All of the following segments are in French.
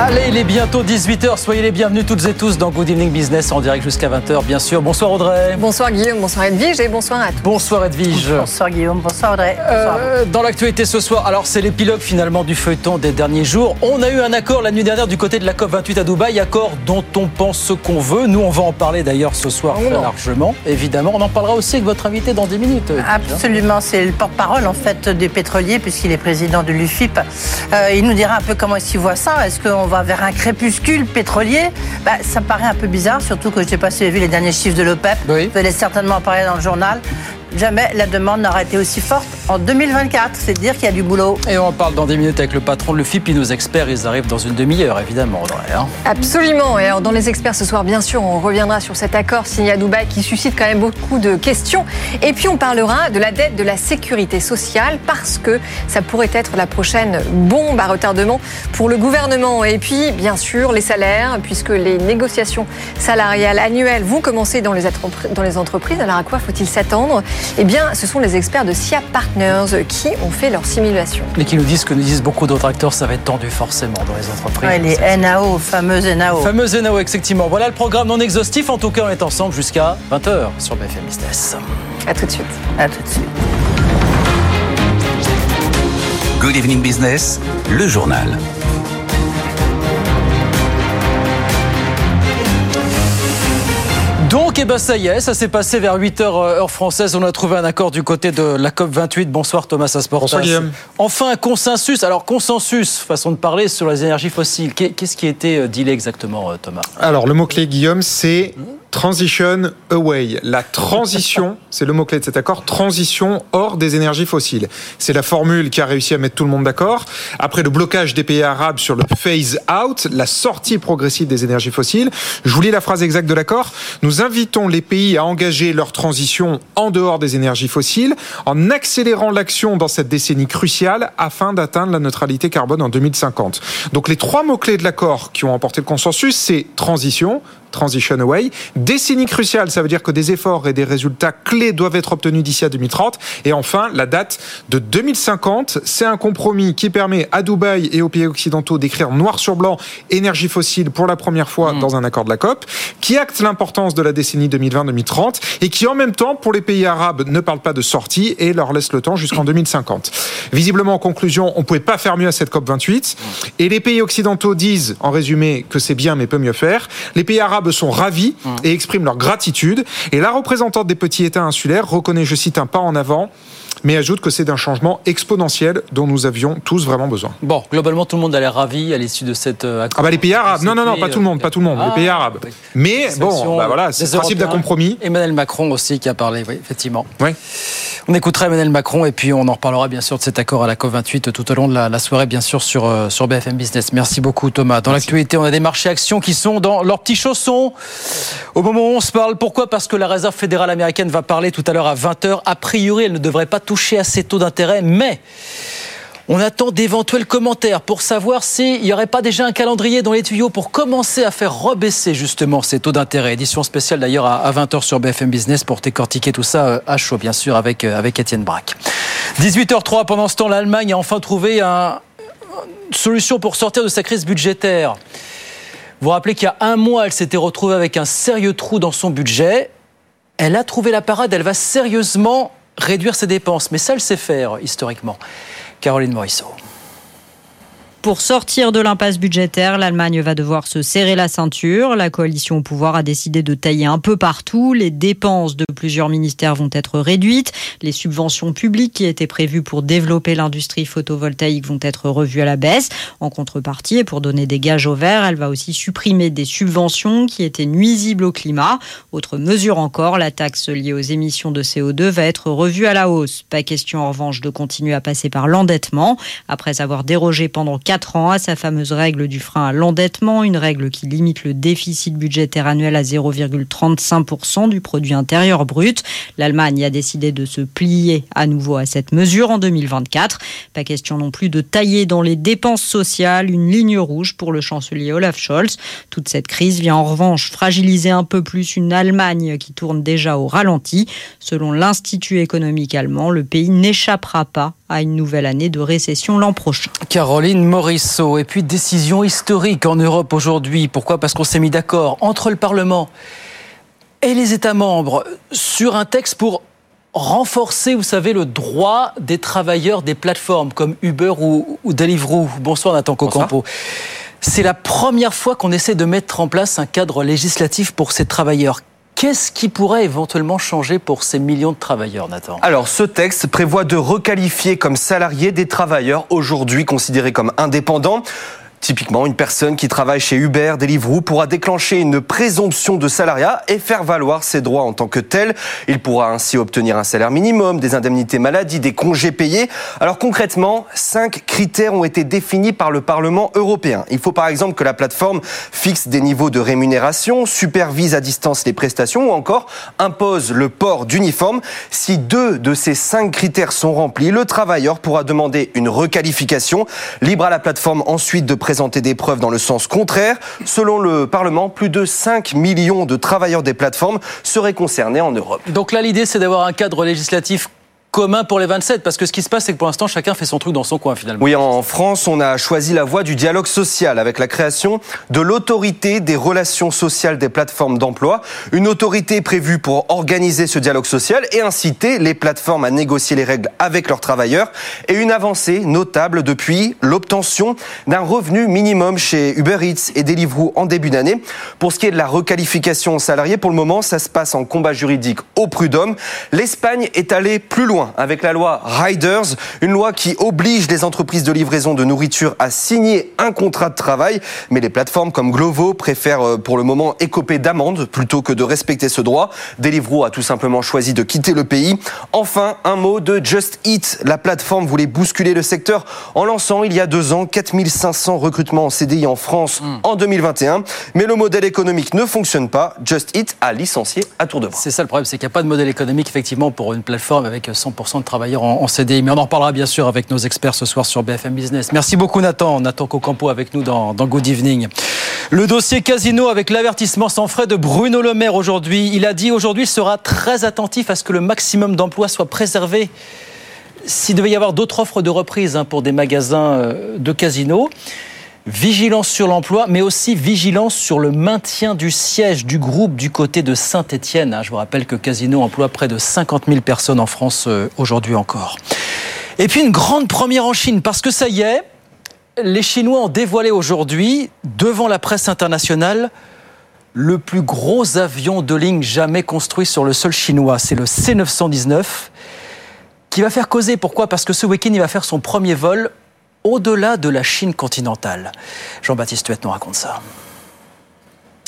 Allez, il est bientôt 18h. Soyez les bienvenus toutes et tous dans Good Evening Business en direct jusqu'à 20h, bien sûr. Bonsoir Audrey. Bonsoir Guillaume, bonsoir Edwige et bonsoir à tous. Bonsoir Edwige. Bonsoir Guillaume, bonsoir Audrey. Euh, dans l'actualité ce soir, alors c'est l'épilogue finalement du feuilleton des derniers jours. On a eu un accord la nuit dernière du côté de la COP28 à Dubaï, accord dont on pense ce qu'on veut. Nous, on va en parler d'ailleurs ce soir Oh très non. largement. Évidemment, on en parlera aussi avec votre invité dans 10 minutes. Edwige. Absolument, c'est le porte-parole en fait des pétroliers puisqu'il est président de l'UFIP. Euh, il nous dira un peu comment est-ce qu'il voit ça. Est-ce qu'on va vers un crépuscule pétrolier bah, Ça me paraît un peu bizarre, surtout que je ne sais pas si vous avez vu les derniers chiffres de l'OPEP. Oui. Vous allez certainement en parler dans le journal. Jamais la demande n'aura été aussi forte en 2024. C'est dire qu'il y a du boulot. Et on en parle dans 10 minutes avec le patron de l'UFIP et nos experts. Ils arrivent dans une demi-heure, évidemment, Audrey. hein. Absolument. Et alors, dans les experts ce soir, bien sûr, on reviendra sur cet accord signé à Dubaï qui suscite quand même beaucoup de questions. Et puis, on parlera de la dette de la sécurité sociale parce que ça pourrait être la prochaine bombe à retardement pour le gouvernement. Et puis, bien sûr, les salaires, puisque les négociations salariales annuelles vont commencer dans les, entrepri- dans les entreprises. Alors, à quoi faut-il s'attendre? Eh bien, ce sont les experts de SIA Partners qui ont fait leur simulation. Et qui nous disent ce que nous disent beaucoup d'autres acteurs, ça va être tendu forcément dans les entreprises. Ouais, les NAO, fameuses NAO. Fameux NAO, effectivement. Voilà le programme non exhaustif. En tout cas, on est ensemble jusqu'à 20h sur BFM Business. À tout de suite. À tout de suite. Good evening business, le journal. Donc, eh ben, ça y est, ça s'est passé vers 8h heure française. On a trouvé un accord du côté de la COP28. Bonsoir Thomas Asportas. Bonsoir, Guillaume. Enfin, un consensus. Alors, consensus, façon de parler sur les énergies fossiles. Qu'est- Qu'est-ce qui a été euh, dealé exactement, euh, Thomas? Alors, le mot-clé, Guillaume, c'est transition away. La transition, c'est le mot-clé de cet accord, transition hors des énergies fossiles. C'est la formule qui a réussi à mettre tout le monde d'accord. Après le blocage des pays arabes sur le phase out, la sortie progressive des énergies fossiles, je vous lis la phrase exacte de l'accord. Nous invitons les pays à engager leur transition en dehors des énergies fossiles en accélérant l'action dans cette décennie cruciale afin d'atteindre la neutralité carbone en 2050. Donc les trois mots-clés de l'accord qui ont emporté le consensus, c'est transition, Transition Away. Décennie cruciale, ça veut dire que des efforts et des résultats clés doivent être obtenus d'ici à 2030. Et enfin, la date de 2050, c'est un compromis qui permet à Dubaï et aux pays occidentaux d'écrire noir sur blanc énergie fossile pour la première fois dans un accord de la COP, qui acte l'importance de la décennie 2020-2030 et qui en même temps, pour les pays arabes, ne parle pas de sortie et leur laisse le temps jusqu'en 2050. Visiblement, en conclusion, on pouvait pas faire mieux à cette COP 28. Et les pays occidentaux disent, en résumé, que c'est bien mais peut mieux faire. Les pays arabes sont ravis et expriment leur gratitude. Et la représentante des petits États insulaires reconnaît, je cite, un pas en avant mais ajoute que c'est d'un changement exponentiel dont nous avions tous vraiment besoin. Bon, globalement, tout le monde a l'air ravi à l'issue de cette euh, accord. Ah bah les pays arabes, non, non, non, pas tout le monde, pas tout le monde, Ah, les pays arabes. oui. Mais bon, bah voilà, c'est le principe d'un Européens. compromis. Emmanuel Macron aussi qui a parlé, oui, effectivement. Ouais. On écoutera Emmanuel Macron et puis on en reparlera bien sûr de cet accord à la COP28 tout au long de la, la soirée, bien sûr, sur, euh, sur BFM Business. Merci beaucoup, Thomas. Dans l'actualité, on a des marchés actions qui sont dans leurs petits chaussons. Au moment où on se parle, pourquoi? Parce que la Réserve fédérale américaine va parler tout à l'heure à 20h. A priori, elle ne devrait pas toucher à ces taux d'intérêt, mais on attend d'éventuels commentaires pour savoir s'il n'y aurait pas déjà un calendrier dans les tuyaux pour commencer à faire rebaisser justement ces taux d'intérêt. Édition spéciale d'ailleurs à 20h sur BFM Business pour décortiquer tout ça euh, à chaud, bien sûr, avec, euh, avec Étienne Braque. 18h03, pendant ce temps, l'Allemagne a enfin trouvé un- une solution pour sortir de sa crise budgétaire. Vous vous rappelez qu'il y a un mois, elle s'était retrouvée avec un sérieux trou dans son budget. Elle a trouvé la parade, elle va sérieusement réduire ses dépenses. Mais ça, elle sait faire historiquement. Caroline Morisseau. Pour sortir de l'impasse budgétaire, l'Allemagne va devoir se serrer la ceinture. La coalition au pouvoir a décidé de tailler un peu partout. Les dépenses de plusieurs ministères vont être réduites. Les subventions publiques qui étaient prévues pour développer l'industrie photovoltaïque vont être revues à la baisse. En contrepartie, et pour donner des gages au vert, elle va aussi supprimer des subventions qui étaient nuisibles au climat. Autre mesure encore, la taxe liée aux émissions de CO2 va être revue à la hausse. Pas question en revanche de continuer à passer par l'endettement. Après avoir dérogé pendant 4 ans à sa fameuse règle du frein à l'endettement, une règle qui limite le déficit budgétaire annuel à 0,35% du produit intérieur brut. L'Allemagne a décidé de se plier à nouveau à cette mesure en 2024. Pas question non plus de tailler dans les dépenses sociales, une ligne rouge pour le chancelier Olaf Scholz. Toute cette crise vient en revanche fragiliser un peu plus une Allemagne qui tourne déjà au ralenti. Selon l'Institut économique allemand, le pays n'échappera pas à une nouvelle année de récession l'an prochain. Caroline Morisseau. Et puis, décision historique en Europe aujourd'hui. Pourquoi? Parce qu'on s'est mis d'accord entre le Parlement et les États membres sur un texte pour renforcer, vous savez, le droit des travailleurs des plateformes comme Uber ou, Deliveroo. Bonsoir Nathan Cocampo. C'est la première fois qu'on essaie de mettre en place un cadre législatif pour ces travailleurs. Qu'est-ce qui pourrait éventuellement changer pour ces millions de travailleurs, Nathan? Alors, ce texte prévoit de requalifier comme salariés des travailleurs aujourd'hui considérés comme indépendants. Typiquement, une personne qui travaille chez Uber, Deliveroo pourra déclencher une présomption de salariat et faire valoir ses droits en tant que tel. Il pourra ainsi obtenir un salaire minimum, des indemnités maladie, des congés payés. Alors concrètement, cinq critères ont été définis par le Parlement européen. Il faut par exemple que la plateforme fixe des niveaux de rémunération, supervise à distance les prestations ou encore impose le port d'uniforme. Si deux de ces cinq critères sont remplis, le travailleur pourra demander une requalification. Libre à la plateforme ensuite de présenter des preuves dans le sens contraire. Selon le Parlement, plus de 5 millions de travailleurs des plateformes seraient concernés en Europe. Donc là, l'idée, c'est d'avoir un cadre législatif commun pour les 27 Parce que ce qui se passe, c'est que pour l'instant, chacun fait son truc dans son coin finalement. Oui, en France, on a choisi la voie du dialogue social avec la création de l'autorité des relations sociales des plateformes d'emploi. Une autorité prévue pour organiser ce dialogue social et inciter les plateformes à négocier les règles avec leurs travailleurs. Et une avancée notable depuis l'obtention d'un revenu minimum chez Uber Eats et Deliveroo en début d'année. Pour ce qui est de la requalification salariée, pour le moment, ça se passe en combat juridique au prud'homme. L'Espagne est allée plus loin avec la loi Riders, une loi qui oblige les entreprises de livraison de nourriture à signer un contrat de travail. Mais les plateformes comme Glovo préfèrent euh, pour le moment écoper d'amendes plutôt que de respecter ce droit. Deliveroo a tout simplement choisi de quitter le pays. Enfin, un mot de Just Eat. La plateforme voulait bousculer le secteur en lançant il y a deux ans 4500 recrutements en CDI en France hmm. en 2021. Mais le modèle économique ne fonctionne pas. Just Eat a licencié à tour de bras. C'est ça le problème, c'est qu'il n'y a pas de modèle économique effectivement pour une plateforme avec 100 de travailleurs en, CDI. Mais on en reparlera bien sûr avec nos experts ce soir sur BFM Business. Merci beaucoup Nathan. Nathan Cocampo avec nous dans, Good Evening. Le dossier Casino avec l'avertissement sans frais de Bruno Le Maire aujourd'hui. Il a dit aujourd'hui sera très attentif à ce que le maximum d'emplois soit préservé. S'il devait y avoir d'autres offres de reprise hein, pour des magasins euh, de casino, Vigilance sur l'emploi, mais aussi vigilance sur le maintien du siège du groupe du côté de Saint-Étienne. Je vous rappelle que Casino emploie près de 50 000 personnes en France euh, aujourd'hui encore. Et puis une grande première en Chine, parce que ça y est, les Chinois ont dévoilé aujourd'hui, devant la presse internationale, le plus gros avion de ligne jamais construit sur le sol chinois. C'est le C919 qui va faire causer. Pourquoi? Parce que ce week-end, il va faire son premier vol au-delà de la Chine continentale. Jean-Baptiste Huette nous raconte ça.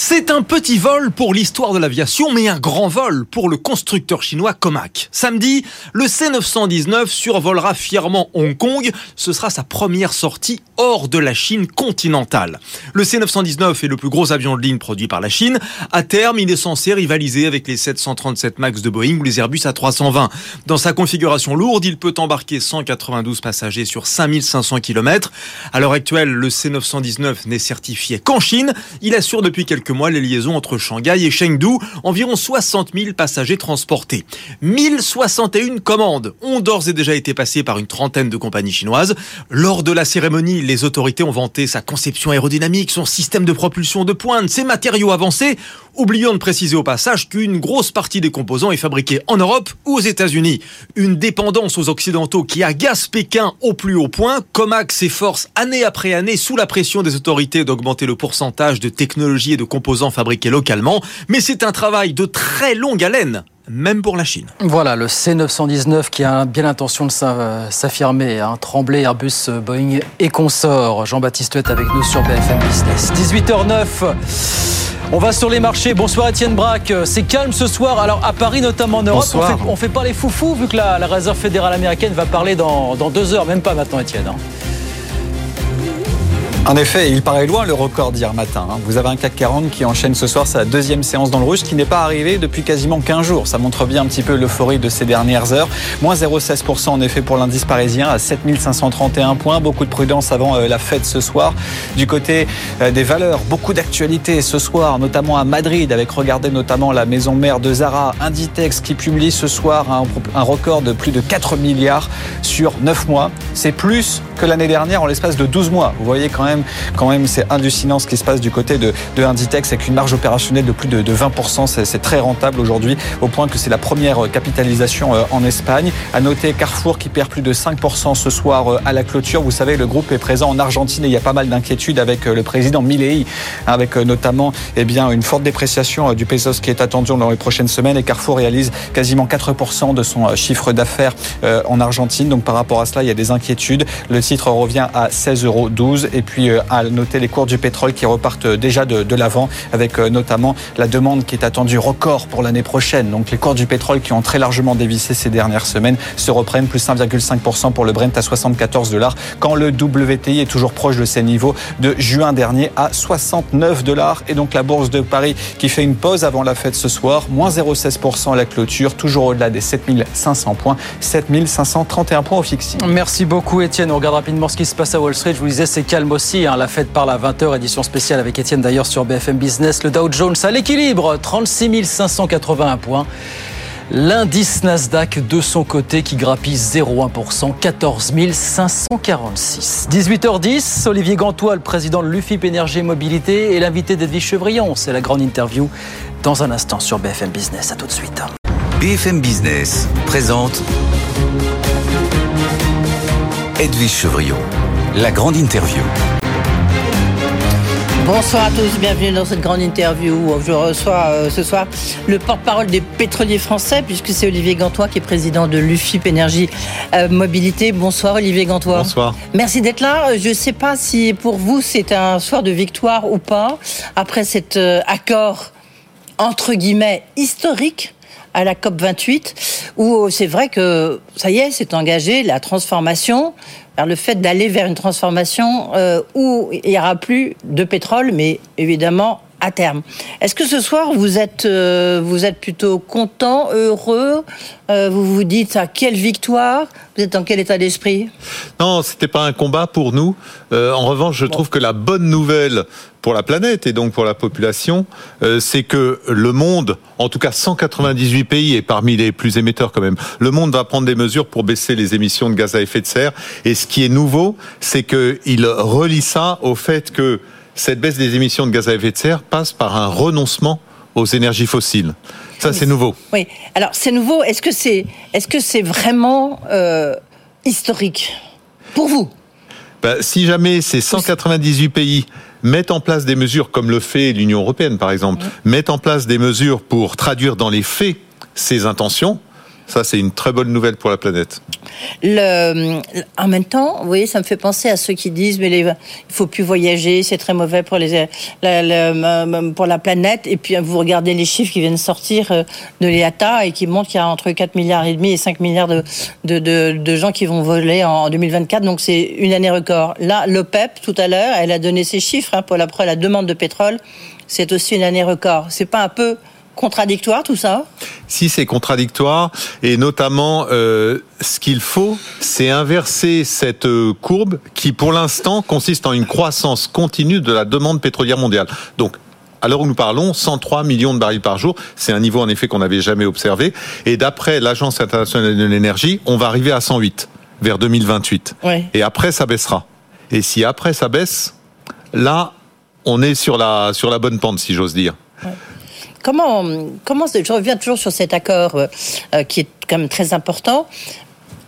C'est un petit vol pour l'histoire de l'aviation, mais un grand vol pour le constructeur chinois Comac. Samedi, le C919 survolera fièrement Hong Kong. Ce sera sa première sortie hors de la Chine continentale. Le C919 est le plus gros avion de ligne produit par la Chine. À terme, il est censé rivaliser avec les 737 MAX de Boeing ou les Airbus A320. Dans sa configuration lourde, il peut embarquer 192 passagers sur 5500 km. À l'heure actuelle, le C919 n'est certifié qu'en Chine. Il assure depuis quelques mois les liaisons entre Shanghai et Chengdu, environ 60 000 passagers transportés. 1061 commandes ont d'ores et déjà été passées par une trentaine de compagnies chinoises. Lors de la cérémonie, les autorités ont vanté sa conception aérodynamique, son système de propulsion de pointe, ses matériaux avancés Oublions de préciser au passage qu'une grosse partie des composants est fabriquée en Europe ou aux États-Unis. Une dépendance aux Occidentaux qui agace Pékin au plus haut point. Comac s'efforce année après année sous la pression des autorités d'augmenter le pourcentage de technologies et de composants fabriqués localement. Mais c'est un travail de très longue haleine même pour la Chine. Voilà, le C919 qui a bien l'intention de s'affirmer. Hein. Tremblay, Airbus, Boeing et consorts. Jean-Baptiste est avec nous sur BFM Business. 18h09. On va sur les marchés. Bonsoir Étienne Braque. C'est calme ce soir. Alors à Paris, notamment en Europe, on fait, on fait, pas les foufous vu que la, la, Réserve fédérale américaine va parler dans, dans deux heures, même pas maintenant Étienne. Hein. En effet, il paraît loin le record d'hier matin. Hein. Vous avez un CAC 40 qui enchaîne ce soir sa deuxième séance dans le rouge, qui n'est pas arrivé depuis quasiment 15 jours. Ça montre bien un petit peu l'euphorie de ces dernières heures. Moins 0,16% en effet pour l'indice parisien à 7531 points. Beaucoup de prudence avant euh, la fête ce soir. Du côté euh, des valeurs, beaucoup d'actualités ce soir, notamment à Madrid, avec regardez notamment la maison mère de Zara, Inditex, qui publie ce soir un, record de plus de 4 milliards sur 9 mois. C'est plus que l'année dernière en l'espace de 12 mois. Vous voyez quand même, quand même c'est hallucinant ce qui se passe du côté de, Inditex avec une marge opérationnelle de plus de, de 20%. C'est très rentable aujourd'hui au point que c'est la première capitalisation euh, en Espagne. À noter Carrefour qui perd plus de 5% ce soir euh, à la clôture. Vous savez, le groupe est présent en Argentine et il y a pas mal d'inquiétudes avec euh, le président Milei, avec notamment eh bien, une forte dépréciation du pesos qui est attendue dans les prochaines semaines et Carrefour réalise quasiment 4% de son chiffre d'affaires en Argentine. Donc par rapport à cela, il y a des inquiétudes. Le titre revient à 16,12 euros. Et puis euh, à noter les cours du pétrole qui repartent déjà de, l'avant, avec euh, notamment la demande qui est attendue record pour l'année prochaine. Donc les cours du pétrole qui ont très largement dévissé ces dernières semaines se reprennent, plus 1,5% pour le Brent à 74 dollars, quand le WTI est toujours proche de ses niveaux de juin dernier à 69 dollars. Et donc la bourse de Paris qui fait une pause avant la fête ce soir, moins 0,16% à la clôture, toujours au-delà des 7500 points, 7531 points au fixing. Merci beaucoup Étienne. On regarde rapidement ce qui se passe à Wall Street. Je vous disais, c'est calme aussi. Hein. La fête parle à 20h, édition spéciale avec Étienne d'ailleurs sur BFM Business. Le Dow Jones à l'équilibre, 36 581 points. L'indice Nasdaq de son côté qui grappille 0,1%, 14 546. 18h10, Olivier Gantois, le président de l'UFIP Énergie Mobilité, et l'invité d'Edwige Chevrillon. C'est la grande interview dans un instant sur BFM Business. À tout de suite. BFM Business présente Edwige Chevrillon, la grande interview. Bonsoir à tous, bienvenue dans cette grande interview où je reçois euh, ce soir le porte-parole des pétroliers français puisque c'est Olivier Gantois qui est président de l'UFIP Énergie euh, Mobilité. Bonsoir Olivier Gantois. Bonsoir. Merci d'être là. Je ne sais pas si pour vous c'est un soir de victoire ou pas après cet euh, accord entre guillemets historique à la COP 28, où c'est vrai que ça y est, c'est engagé la transformation vers le fait d'aller vers une transformation euh, où il n'y aura plus de pétrole, mais évidemment à terme. Est-ce que ce soir vous êtes euh, vous êtes plutôt content, heureux euh, Vous vous dites à ah, quelle victoire Vous êtes dans quel état d'esprit? Non, c'était pas un combat pour nous. Euh, en revanche, je trouve que la bonne nouvelle pour la planète et donc pour la population, c'est que le monde, en tout cas 198 pays et parmi les plus émetteurs quand même, le monde va prendre des mesures pour baisser les émissions de gaz à effet de serre. Et ce qui est nouveau, c'est qu'il relie ça au fait que cette baisse des émissions de gaz à effet de serre passe par un renoncement aux énergies fossiles. Ça, c'est nouveau. Oui. Alors, c'est nouveau. Est-ce que c'est est -ce c'est vraiment euh, historique pour vous? Ben, Si jamais ces 198 pays mettent en place des mesures, comme le fait l'Union européenne, par exemple, mettent en place des mesures pour traduire dans les faits ces intentions, ça, c'est une très bonne nouvelle pour la planète. En même temps, vous voyez, ça me fait penser à ceux qui disent mais les, il faut plus voyager, c'est très mauvais pour la, planète. Et puis vous regardez les chiffres qui viennent sortir euh, de l'IATA et qui montrent qu'il y a entre 4 milliards et demi et 5 milliards de, gens qui vont voler en 2024. Donc c'est une année record. Là, l'OPEP tout à l'heure, elle a donné ses chiffres hein, pour la, la demande de pétrole. C'est aussi une année record. C'est pas un peu contradictoire tout ça? Si c'est contradictoire, et notamment euh, ce qu'il faut, c'est inverser cette euh, courbe qui pour l'instant consiste en une croissance continue de la demande pétrolière mondiale. Donc à l'heure où nous parlons, 103 millions de barils par jour. C'est un niveau en effet qu'on n'avait jamais observé. Et d'après l'Agence internationale de l'énergie, on va arriver à 108 vers 2028. Et après, ça baissera. Et si après ça baisse, là, on est sur la, sur la bonne pente, si j'ose dire. Comment, comment, je reviens toujours sur cet accord euh, qui est quand même très important.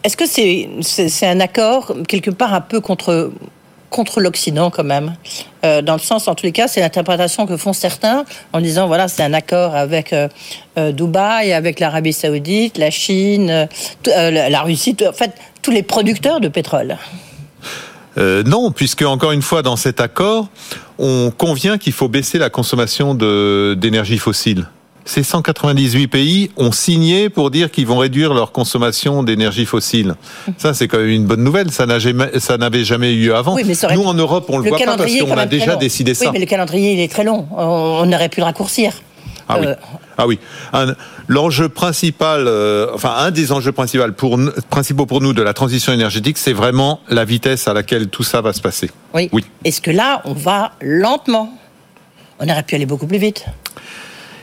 Est-ce que c'est un accord quelque part un peu contre contre l'Occident quand même, euh, dans le sens, en tous les cas, c'est l'interprétation que font certains en disant voilà, c'est un accord avec euh, euh, Dubaï, avec l'Arabie Saoudite, la Chine, la Russie, en fait, tous les producteurs de pétrole. Non, puisque encore une fois, dans cet accord, on convient qu'il faut baisser la consommation d'énergie fossile ces 198 pays ont signé pour dire qu'ils vont réduire leur consommation d'énergie fossile. Ça, c'est quand même une bonne nouvelle. Ça n'avait jamais eu avant. Nous, en Europe, on le, le voit pas parce qu'on a déjà décidé ça. Oui, mais le calendrier, il est très long. On aurait pu le raccourcir. Ah oui. Euh, ah oui. L'enjeu principal, euh, enfin un des enjeux principaux pour, principaux pour nous de la transition énergétique, c'est vraiment la vitesse à laquelle tout ça va se passer. Oui. oui. Est-ce que là, on va lentement? On aurait pu aller beaucoup plus vite.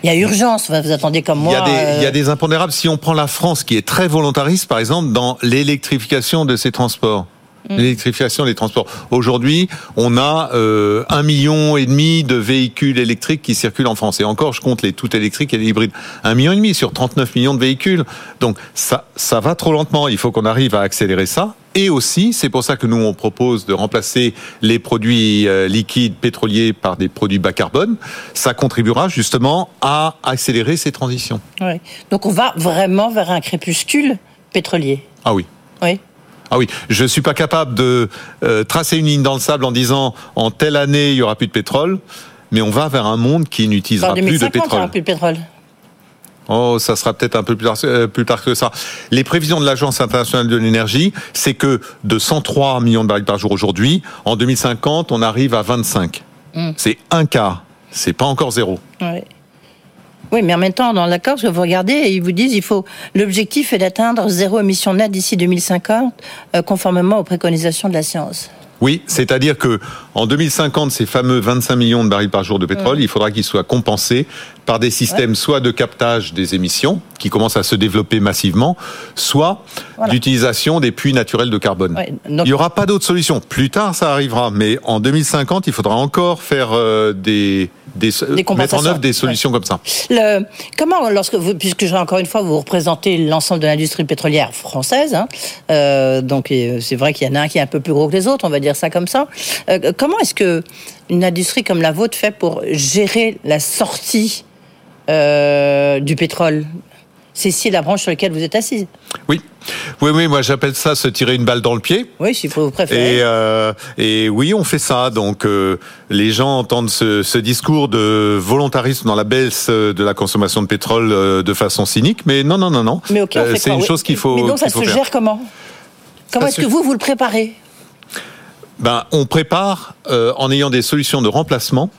Il y a urgence, vous attendez comme moi. Il y, a des, il y a euh, des impondérables. Si on prend la France, qui est très volontariste, par exemple, dans l'électrification de ses transports. Mm. L'électrification des transports. Aujourd'hui, on a euh, un million et demi de véhicules électriques qui circulent en France. Et encore, je compte les tout électriques et les hybrides. Un million et demi sur 39 millions de véhicules. Donc ça, ça va trop lentement. Il faut qu'on arrive à accélérer ça. Et aussi, c'est pour ça que nous on propose de remplacer les produits euh, liquides pétroliers par des produits bas carbone. Ça contribuera justement à accélérer ces transitions. Oui. Donc on va vraiment vers un crépuscule pétrolier. Ah oui. Oui. Ah oui, je suis pas capable de euh, tracer une ligne dans le sable en disant en telle année il y aura plus de pétrole, mais on va vers un monde qui n'utilisera plus de pétrole. Il y aura plus de pétrole. Oh, ça sera peut-être un peu plus tard, euh, plus tard que ça. Les prévisions de l'Agence internationale de l'énergie, c'est que de 103 millions de barils par jour aujourd'hui, en 2050, on arrive à 25. Hmm. C'est un quart. C'est pas encore zéro. Oui, mais en même temps, dans l'accord, vous regardez, ils vous disent il faut l'objectif est d'atteindre zéro émission nette d'ici 2050, euh, conformément aux préconisations de la science. Oui, c'est-à-dire que en 2050, ces fameux 25 millions de barils par jour de pétrole, mm. il faudra qu'ils soient compensés par des systèmes soit de captage des émissions, qui commencent à se développer massivement, soit d'utilisation des puits naturels de carbone. Il n'y aura pas d'autre solution. Plus tard, ça arrivera, mais en 2050, il faudra encore faire euh, des, des, mettre en œuvre des solutions comme ça. Le, comment, lorsque vous, puisque encore une fois, vous représentez l'ensemble de l'industrie pétrolière française, hein, euh, donc c'est vrai qu'il y en a un qui est un peu plus gros que les autres, on va dire ça comme ça. Euh, comment est-ce que une industrie comme la vôtre fait pour gérer la sortie euh, du pétrole? C'est ici la branche sur laquelle vous êtes assise. Oui, oui, oui. Moi, j'appelle ça se tirer une balle dans le pied. Oui, si vous préférez. Et, euh, et oui, on fait ça. Donc, les gens entendent ce, discours de volontarisme dans la baisse de la consommation de pétrole de façon cynique, mais non, non, non, non. Mais ok, c'est une chose qu'il faut. Mais donc, ça se gère comment? Comment est-ce que vous vous le préparez? Ben, on prépare euh, en ayant des solutions de remplacement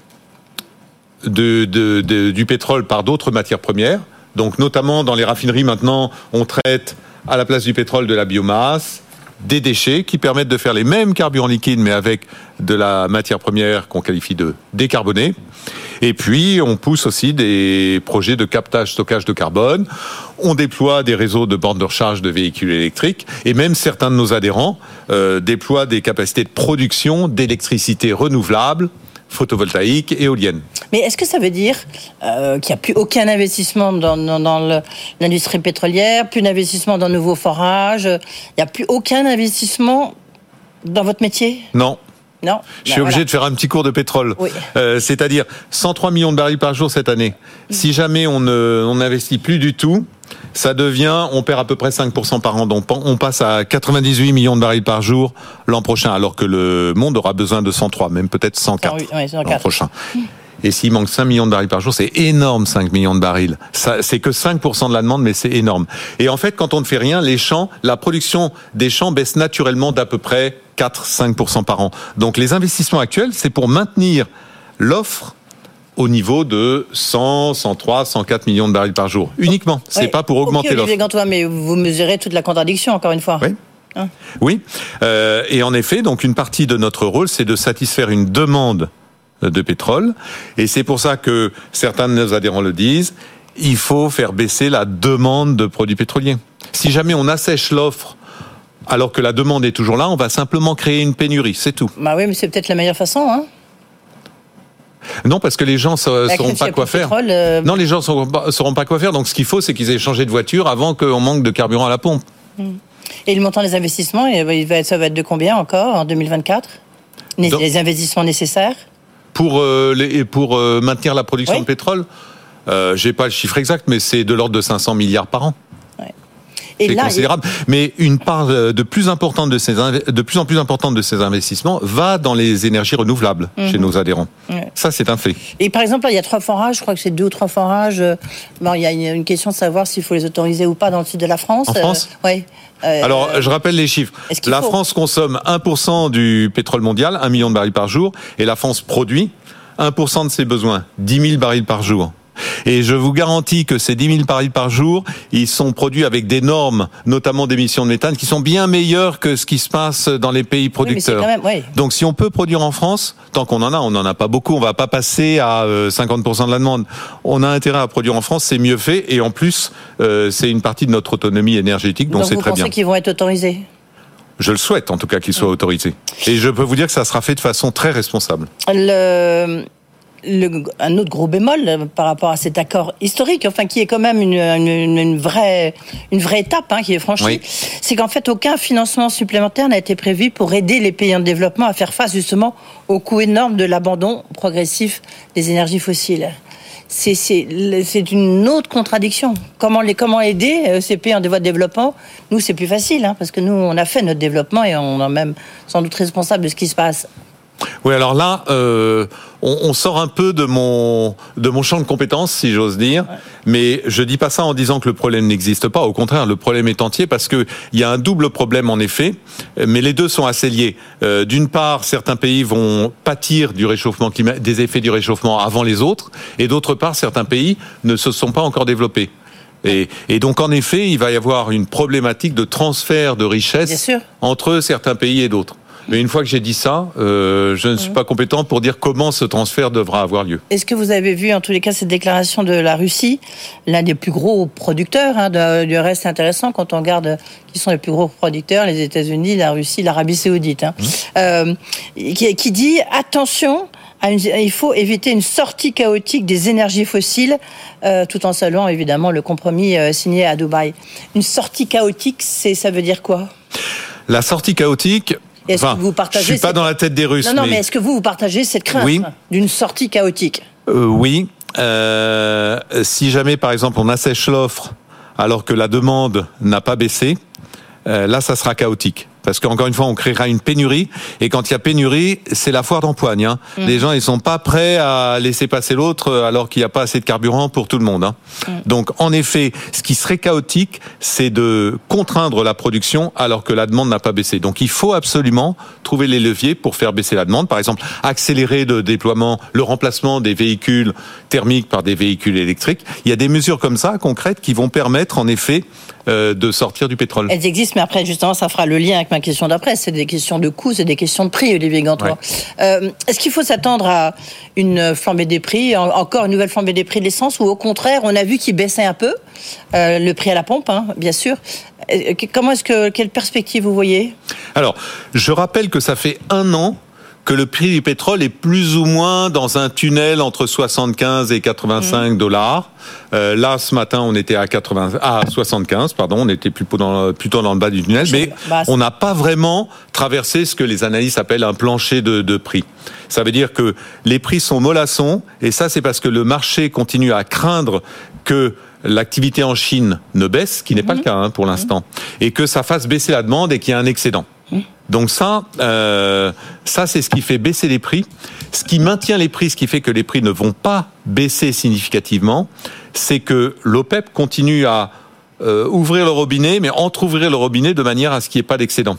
du pétrole par d'autres matières premières. Donc, notamment dans les raffineries, maintenant, on traite à la place du pétrole de la biomasse, des déchets qui permettent de faire les mêmes carburants liquides, mais avec de la matière première qu'on qualifie de décarbonée. Et puis, on pousse aussi des projets de captage, stockage de carbone. On déploie des réseaux de bornes de recharge de véhicules électriques. Et même certains de nos adhérents euh, déploient des capacités de production d'électricité renouvelable photovoltaïque, éolienne. Mais est-ce que ça veut dire euh, qu'il n'y a plus aucun investissement dans, dans, l'industrie pétrolière, plus d'investissement dans de nouveaux forages Il n'y a plus aucun investissement dans votre métier? Non. Non? Je suis ben obligé de faire un petit cours de pétrole. Euh, c'est-à-dire 103 millions de barils par jour cette année. Si jamais on n'investit plus du tout, ça devient, on perd à peu près 5% par an. Donc on passe à 98 millions de barils par jour l'an prochain, alors que le monde aura besoin de 103, même peut-être 104, l'an prochain. Et s'il manque 5 millions de barils par jour, c'est énorme 5 millions de barils. C'est que 5% de la demande, mais c'est énorme. Et en fait, quand on ne fait rien, les champs, la production des champs baisse naturellement d'à peu près 4-5% par an. Donc les investissements actuels, c'est pour maintenir l'offre au niveau de 100, 103, 104 millions de barils par jour. Uniquement. C'est pas pour augmenter l'offre. mais vous mesurez toute la contradiction, encore une fois. Oui. Hein oui. Euh, et en effet, donc une partie de notre rôle, c'est de satisfaire une demande de pétrole. Et c'est pour ça que certains de nos adhérents le disent. Il faut faire baisser la demande de produits pétroliers. Si jamais on assèche l'offre alors que la demande est toujours là, on va simplement créer une pénurie, c'est tout. Bah oui, mais c'est peut-être la meilleure façon, hein Non, parce que les gens ne sauront pas quoi faire. pétrole, euh, Non, les gens ne sauront pas, sauront pas quoi faire. Donc, ce qu'il faut, c'est qu'ils aient changé de voiture avant qu'on manque de carburant à la pompe. Et le montant des investissements, ça va être de combien encore en 2024 les, Donc- investissements nécessaires? Pour, euh, les, pour euh, maintenir la production Oui. de pétrole, euh, j'ai pas le chiffre exact, mais c'est de l'ordre de 500 milliards par an. C'est considérable. Mais une part euh, de plus importante de ces inve- de plus en plus importante de ces investissements va dans les énergies renouvelables Mhm. chez nos adhérents. Ça, c'est un fait. Et par exemple, là, il y a trois forages, je crois que c'est deux ou trois forages. euh, Bon, il y a une, question de savoir s'il faut les autoriser ou pas dans le sud de la France. En France Oui. Alors, je rappelle les chiffres. La France consomme 1% du pétrole mondial, 1 million de barils par jour, et la France produit 1% de ses besoins, 10 000 barils par jour. Et je vous garantis que ces 10 000 barils par jour, ils sont produits avec des normes, notamment d'émissions de méthane, qui sont bien meilleures que ce qui se passe dans les pays producteurs. quand même- oui. Donc si on peut produire en France, tant qu'on en a, on n'en a pas beaucoup, on va pas passer à euh, 50% de la demande. On a intérêt à produire en France, c'est mieux fait, et en plus, euh, c'est une partie de notre autonomie énergétique, donc c'est vous très pensez bien. qu'ils vont être autorisés? Je le souhaite en tout cas qu'il soit autorisé. Et je peux vous dire que ça sera fait de façon très responsable. le, le- un autre gros bémol euh, par rapport à cet accord historique, enfin qui est quand même une, une- une vraie, une vraie étape hein, qui est franchie, Oui. c'est qu'en fait aucun financement supplémentaire n'a été prévu pour aider les pays en développement à faire face justement au coût énorme de l'abandon progressif des énergies fossiles. C'est une autre contradiction. Comment, les, comment aider euh, ces pays en voie de développement? Nous, c'est plus facile, hein, parce que nous, on a fait notre développement et on est même sans doute responsable de ce qui se passe. Oui, alors là, euh, on, on sort un peu de mon de mon champ de compétences, si j'ose dire. Mais je dis pas ça en disant que le problème n'existe pas. Au contraire, le problème est entier parce que il y a un double problème en effet. Mais les deux sont assez liés. Euh, D'une part, certains pays vont pâtir du réchauffement des effets du réchauffement avant les autres, et d'autre part, certains pays ne se sont pas encore développés. Et, et donc, en effet, il va y avoir une problématique de transfert de sûr. entre certains pays et d'autres. Mais une fois que j'ai dit ça, euh, je ne suis pas compétent pour dire comment ce transfert devra avoir lieu. Est-ce que vous avez vu en tous les cas cette déclaration de la Russie, l'un des plus gros producteurs hein, de- du reste intéressant quand on regarde qui sont les plus gros producteurs, les États-Unis, la Russie, l'Arabie Saoudite, hein, euh, qui, qui dit attention. il faut éviter une sortie chaotique des énergies fossiles, euh, tout en saluant évidemment le compromis euh, signé à Dubaï. Une sortie chaotique, c'est ça veut dire quoi? La sortie chaotique. Est-ce enfin, que vous partagez je suis pas cette- dans la tête des Russes. Non, non, mais, mais, est-ce que vous vous partagez cette crainte Oui. d'une sortie chaotique? Euh, oui. Euh, si jamais, par exemple, on assèche l'offre alors que la demande n'a pas baissé, euh, là, ça sera chaotique. Parce qu'encore une fois, on créera une pénurie. Et quand il y a pénurie, c'est la foire d'empoigne. Hein. Mhm. Les gens, ils sont pas prêts à laisser passer l'autre euh, alors qu'il n'y a pas assez de carburant pour tout le monde. Hein. Donc, en effet, ce qui serait chaotique, c'est de contraindre la production alors que la demande n'a pas baissé. Donc, il faut absolument trouver les leviers pour faire baisser la demande. Par exemple, accélérer le déploiement, le remplacement des véhicules thermiques par des véhicules électriques. Il y a des mesures comme ça, concrètes, qui vont permettre, en effet, de sortir du pétrole. Elles existent, mais après, justement, ça fera le lien avec ma question d'après. C'est des questions de coûts, c'est des questions de prix, Olivier Gantois. Euh, Est-ce qu'il faut s'attendre à une flambée des prix, en- encore une nouvelle flambée des prix de l'essence, ou au contraire, on a vu qu'il baissait un peu, euh, le prix à la pompe, hein, bien sûr. Euh, Comment est-ce que, quelle perspective vous voyez? Alors, je rappelle que ça fait un an que le prix du pétrole est plus ou moins dans un tunnel entre 75 et 85 dollars. Euh, là, ce matin, on était à 80, à 75, pardon, on était plutôt dans, plutôt dans le bas du tunnel, mais Bah, on n'a pas vraiment traversé ce que les analystes appellent un plancher de, de prix. Ça veut dire que les prix sont mollassons, et ça, c'est parce que le marché continue à craindre que l'activité en Chine ne baisse, ce qui n'est pas le cas hein, pour l'instant, et que ça fasse baisser la demande et qu'il y ait un excédent. Donc ça, euh, ça c'est ce qui fait baisser les prix. Ce qui maintient les prix, ce qui fait que les prix ne vont pas baisser significativement, c'est que l'OPEP continue à euh, ouvrir le robinet, mais entrouvrir le robinet de manière à ce qu'il n'y ait pas d'excédent.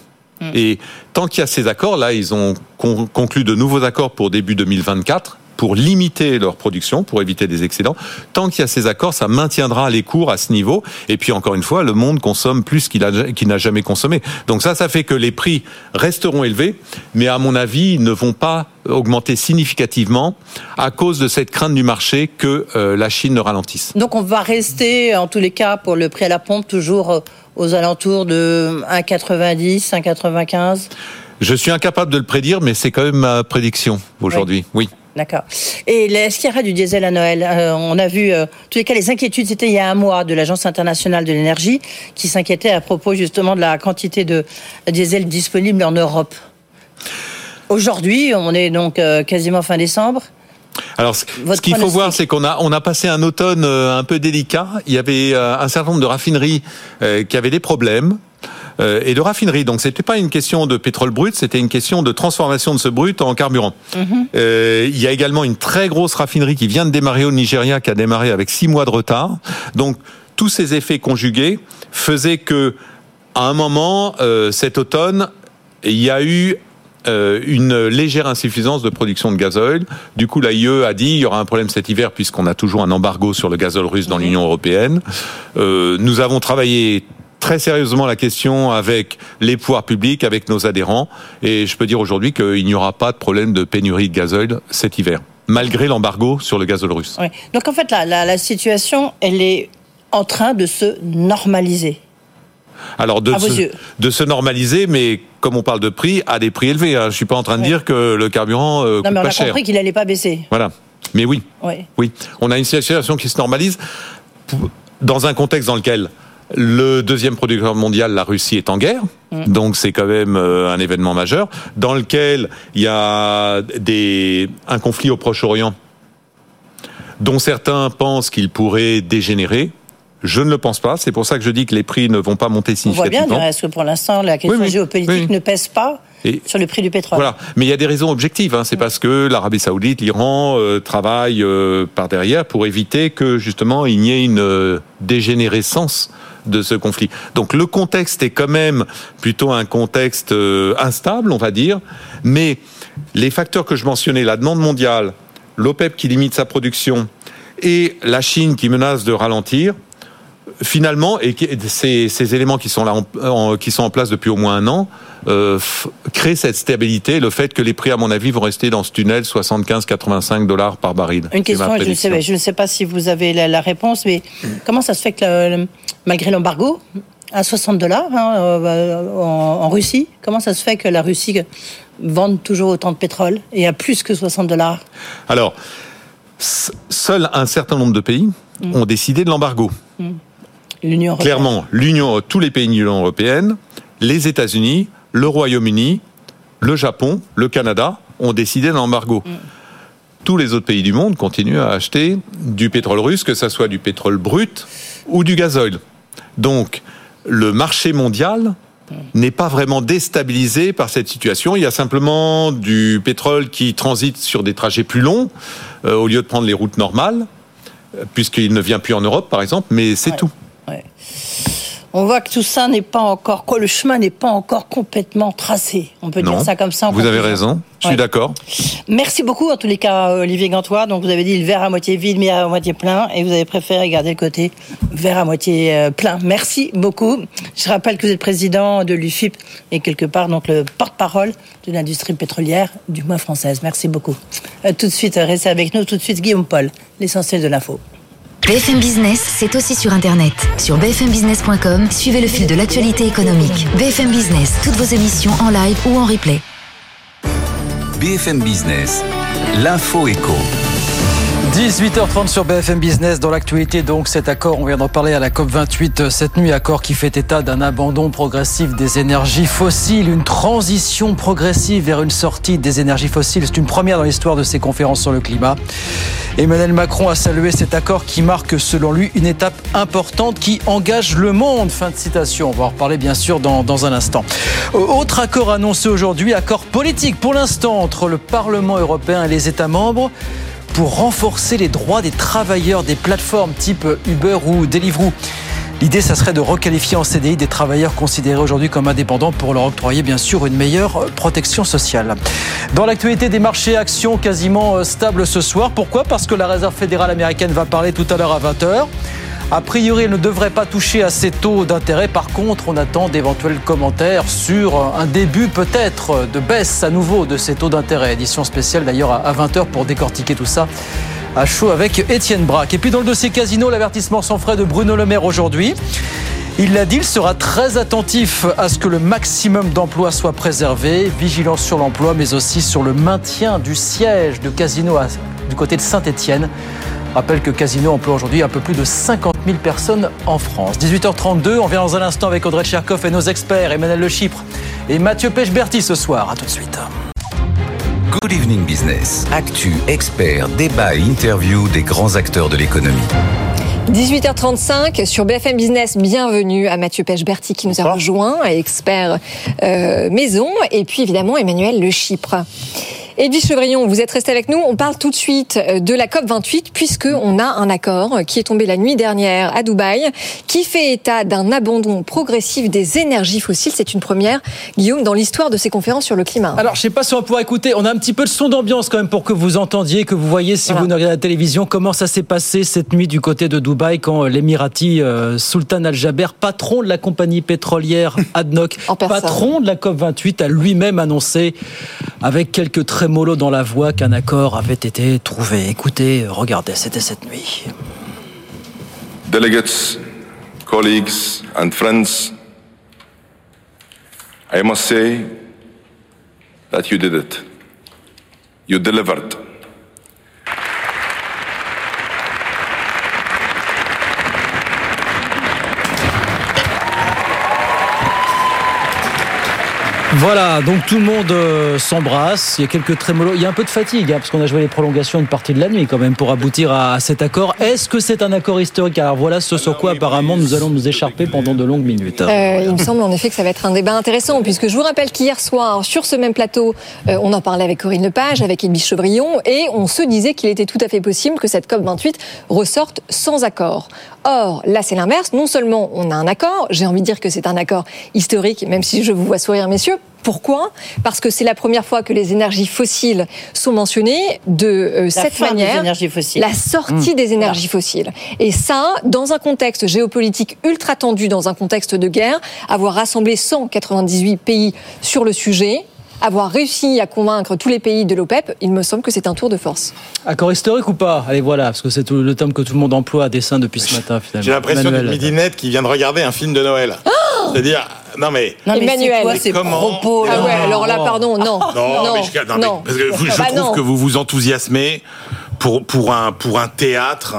Et tant qu'il y a ces accords, là, ils ont con- conclu de nouveaux accords pour début 2024 pour limiter leur production, pour éviter des excédents. Tant qu'il y a ces accords, ça maintiendra les cours à ce niveau. Et puis encore une fois, le monde consomme plus qu'il n'a jamais consommé. Donc ça, ça fait que les prix resteront élevés, mais à mon avis, ils ne vont pas augmenter significativement à cause de cette crainte du marché que euh, la Chine ne ralentisse. Donc on va rester, en tous les cas, pour le prix à la pompe, toujours euh, aux alentours de 1,90, 1,95 Je suis incapable de le prédire, mais c'est quand même ma prédiction aujourd'hui. Oui. D'accord. Et est-ce qu'il y aura du diesel à Noël euh, On a vu, euh, en tous les cas, les inquiétudes, c'était il y a un mois, de l'Agence internationale de l'énergie, qui s'inquiétait à propos justement de la quantité de diesel disponible en Europe. Aujourd'hui, on est donc euh, quasiment fin décembre. Alors, ce ce qu'il faut voir, c'est qu'on a on a passé un automne un peu délicat. Il y avait un certain nombre de raffineries qui avaient des problèmes. Euh, Et de raffinerie, donc c'était pas une question de pétrole brut, c'était une question de transformation de ce brut en carburant. Euh, il y a également une très grosse raffinerie qui vient de démarrer au Nigeria, qui a démarré avec six mois de retard. Donc tous ces effets conjugués faisaient que, à un moment, euh, cet automne, il y a eu euh, une légère insuffisance de production de gazole. Du coup, l'AIE a dit il y aura un problème cet hiver puisqu'on a toujours un embargo sur le gazole russe dans l'Union européenne. Euh, nous avons travaillé très sérieusement la question avec les pouvoirs publics, avec nos adhérents, et je peux dire aujourd'hui qu'il n'y aura pas de problème de pénurie de gazole cet hiver, malgré l'embargo sur le gazole russe. Oui. Donc en fait, la, la, la situation, elle est en train de se normaliser. Alors de se, yeux. de se normaliser, mais comme on parle de prix, à des prix élevés. Hein. Je suis pas en train de Ouais. dire que le carburant euh, non, coûte mais on pas a cher. compris qu'il n'allait pas baisser. Voilà. Mais oui, Oui. oui, on a une situation qui se normalise dans un contexte dans lequel le deuxième producteur mondial, la Russie, est en guerre. Mm. Donc c'est quand même euh, un événement majeur dans lequel il y a des, un conflit au Proche-Orient dont certains pensent qu'il pourrait dégénérer. Je ne le pense pas. C'est pour ça que je dis que les prix ne vont pas monter On voit bien, significativement. est-ce que pour l'instant, la question Oui, oui. géopolitique Oui. ne pèse pas Et- sur le prix du pétrole Voilà, mais il y a des raisons objectives. Hein. C'est parce que l'Arabie Saoudite, l'Iran euh, travaillent euh, par derrière pour éviter que justement il n'y ait une euh, dégénérescence de ce conflit. Donc le contexte est quand même plutôt un contexte euh, instable, on va dire, mais les facteurs que je mentionnais, la demande mondiale, l'OPEP qui limite sa production et la Chine qui menace de ralentir, finalement, et ces, ces éléments qui sont là, en, en- qui sont en place depuis au moins un an, euh, créent cette stabilité, le fait que les prix, à mon avis, vont rester dans ce tunnel 75-85 dollars par baril. Une question, je ne, sais, je ne sais pas si vous avez la, la réponse, mais comment ça se fait que le- malgré l'embargo, à 60 dollars hein, euh, en, en Russie, comment ça se fait que la Russie vende toujours autant de pétrole et à plus que 60 dollars? Alors, seul un certain nombre de pays Mm. ont décidé de l'embargo. L'Union européenne. Clairement, l'Union, tous les pays de l'Union européenne, les États-Unis, le Royaume-Uni, le Japon, le Canada ont décidé d'un embargo. Tous les autres pays du monde continuent à acheter du pétrole russe, que ce soit du pétrole brut ou du gazole. Donc, le marché mondial n'est pas vraiment déstabilisé par cette situation. Il y a simplement du pétrole qui transite sur des trajets plus longs euh, au lieu de prendre les routes normales, puisqu'il ne vient plus en Europe, par exemple, mais c'est tout. On voit que tout ça n'est pas encore, quoi, le chemin n'est pas encore complètement tracé. On peut Non, dire ça comme ça. en Vous avez raison, je suis Ouais. d'accord. Merci beaucoup en tous les cas, Olivier Gantois. Donc vous avez dit le verre à moitié vide, mais à moitié plein, et vous avez préféré garder le côté verre à moitié euh, plein. Merci beaucoup. Je rappelle que vous êtes président de l'UFIP et quelque part donc le porte-parole de l'industrie pétrolière, du moins française. Merci beaucoup. Euh, tout de suite, restez avec nous. Tout de suite, Guillaume Paul, l'essentiel de l'info. BFM Business, c'est aussi sur Internet. Sur bfmbusiness.com, suivez le fil de l'actualité économique. BFM Business, toutes vos émissions en live ou en replay. BFM Business, l'info éco. 18h30 sur BFM Business. Dans l'actualité, donc, cet accord, on vient d'en parler à la COP28 cette nuit, accord qui fait état d'un abandon progressif des énergies fossiles, une transition progressive vers une sortie des énergies fossiles. C'est une première dans l'histoire de ces conférences sur le climat. Emmanuel Macron a salué cet accord qui marque, selon lui, une étape importante qui engage le monde. Fin de citation. On va en reparler, bien sûr, dans, dans un instant. Euh, Autre accord annoncé aujourd'hui, accord politique pour l'instant entre le Parlement européen et les États membres pour renforcer les droits des travailleurs des plateformes type Uber ou Deliveroo. L'idée, ça serait de requalifier en CDI des travailleurs considérés aujourd'hui comme indépendants pour leur octroyer bien sûr une meilleure protection sociale. Dans l'actualité des marchés actions quasiment euh, stables ce soir. Pourquoi? Parce que la Réserve fédérale américaine va parler tout à l'heure à 20h. A priori, elle ne devrait pas toucher à ces taux d'intérêt. Par contre, on attend d'éventuels commentaires sur un début peut-être de baisse à nouveau de ces taux d'intérêt. Édition spéciale d'ailleurs à 20h pour décortiquer tout ça à chaud avec Étienne Braque. Et puis dans le dossier casino, l'avertissement sans frais de Bruno Le Maire aujourd'hui. Il l'a dit, il sera très attentif à ce que le maximum d'emplois soit préservé, vigilance sur l'emploi, mais aussi sur le maintien du siège de Casino du côté de Saint-Étienne. Rappelle que Casino emploie aujourd'hui un peu plus de 50 000 personnes en France. 18h32, on vient dans un instant avec Audrey Tcherkov et nos experts, Emmanuel Le Chypre et Mathieu Pechberti ce soir. À tout de suite. Good Evening Business. Actu, experts, débat et interview des grands acteurs de l'économie. 18h35 sur BFM Business. Bienvenue à Mathieu Pechberti qui nous a rejoint, expert euh, maison, et puis évidemment Emmanuel Le Chypre. Edwige Chevrillon, vous êtes resté avec nous. On parle tout de suite euh, de la COP 28 puisque on a un accord qui est tombé la nuit dernière à Dubaï qui fait état d'un abandon progressif des énergies fossiles. C'est une première, Guillaume, dans l'histoire de ces conférences sur le climat. Alors, je sais pas si on va pouvoir écouter. On a un petit peu de son d'ambiance quand même pour que vous entendiez, que vous voyez si vous ne regardez la télévision comment ça s'est passé cette nuit du côté de Dubaï quand euh, l'émirati euh, Sultan Al Jaber, patron de la compagnie pétrolière ADNOC, patron de la COP 28, a lui-même annoncé avec quelques trémolos dans la voix qu'un accord avait été trouvé. Écoutez, regardez, c'était cette nuit. delegates, colleagues, and friends, I must say that you did it. You delivered. Voilà, donc tout le monde euh, s'embrasse. Il y a quelques trémolos. Il y a un peu de fatigue, hein, parce qu'on a joué les prolongations une partie de la nuit quand même pour aboutir à, cet accord. Est-ce que c'est un accord historique? Alors voilà ce sur quoi apparemment nous allons nous écharper pendant de longues minutes. Euh, il me semble en effet que ça va être un débat intéressant, puisque je vous rappelle qu'hier soir, sur ce même plateau, euh, on en parlait avec Corinne Lepage, avec Edwige Chevrillon, et on se disait qu'il était tout à fait possible que cette COP28 ressorte sans accord. Or, là, c'est l'inverse. Non seulement on a un accord, j'ai envie de dire que c'est un accord historique, même si je vous vois sourire, messieurs. Pourquoi? Parce que c'est la première fois que les énergies fossiles sont mentionnées de euh, cette fin des manière. énergies fossiles. La sortie Mmh. des énergies fossiles. Et ça, dans un contexte géopolitique ultra tendu, dans un contexte de guerre, avoir rassemblé 198 pays sur le sujet, avoir réussi à convaincre tous les pays de l'OPEP, il me semble que c'est un tour de force. Accord historique ou pas? Allez voilà, parce que c'est le terme que tout le monde emploie à dessin depuis ce matin finalement. J'ai l'impression Emmanuel. d'une midinette qui vient de regarder un film de Noël. C'est-à-dire, non mais. Non, mais Emmanuel. c'est quoi ces propos, Ah ouais, alors là, pardon, non. Non, Non, mais je, non, mais non. parce que vous- je Bah trouve que vous vous enthousiasmez pour, pour, un, pour un théâtre.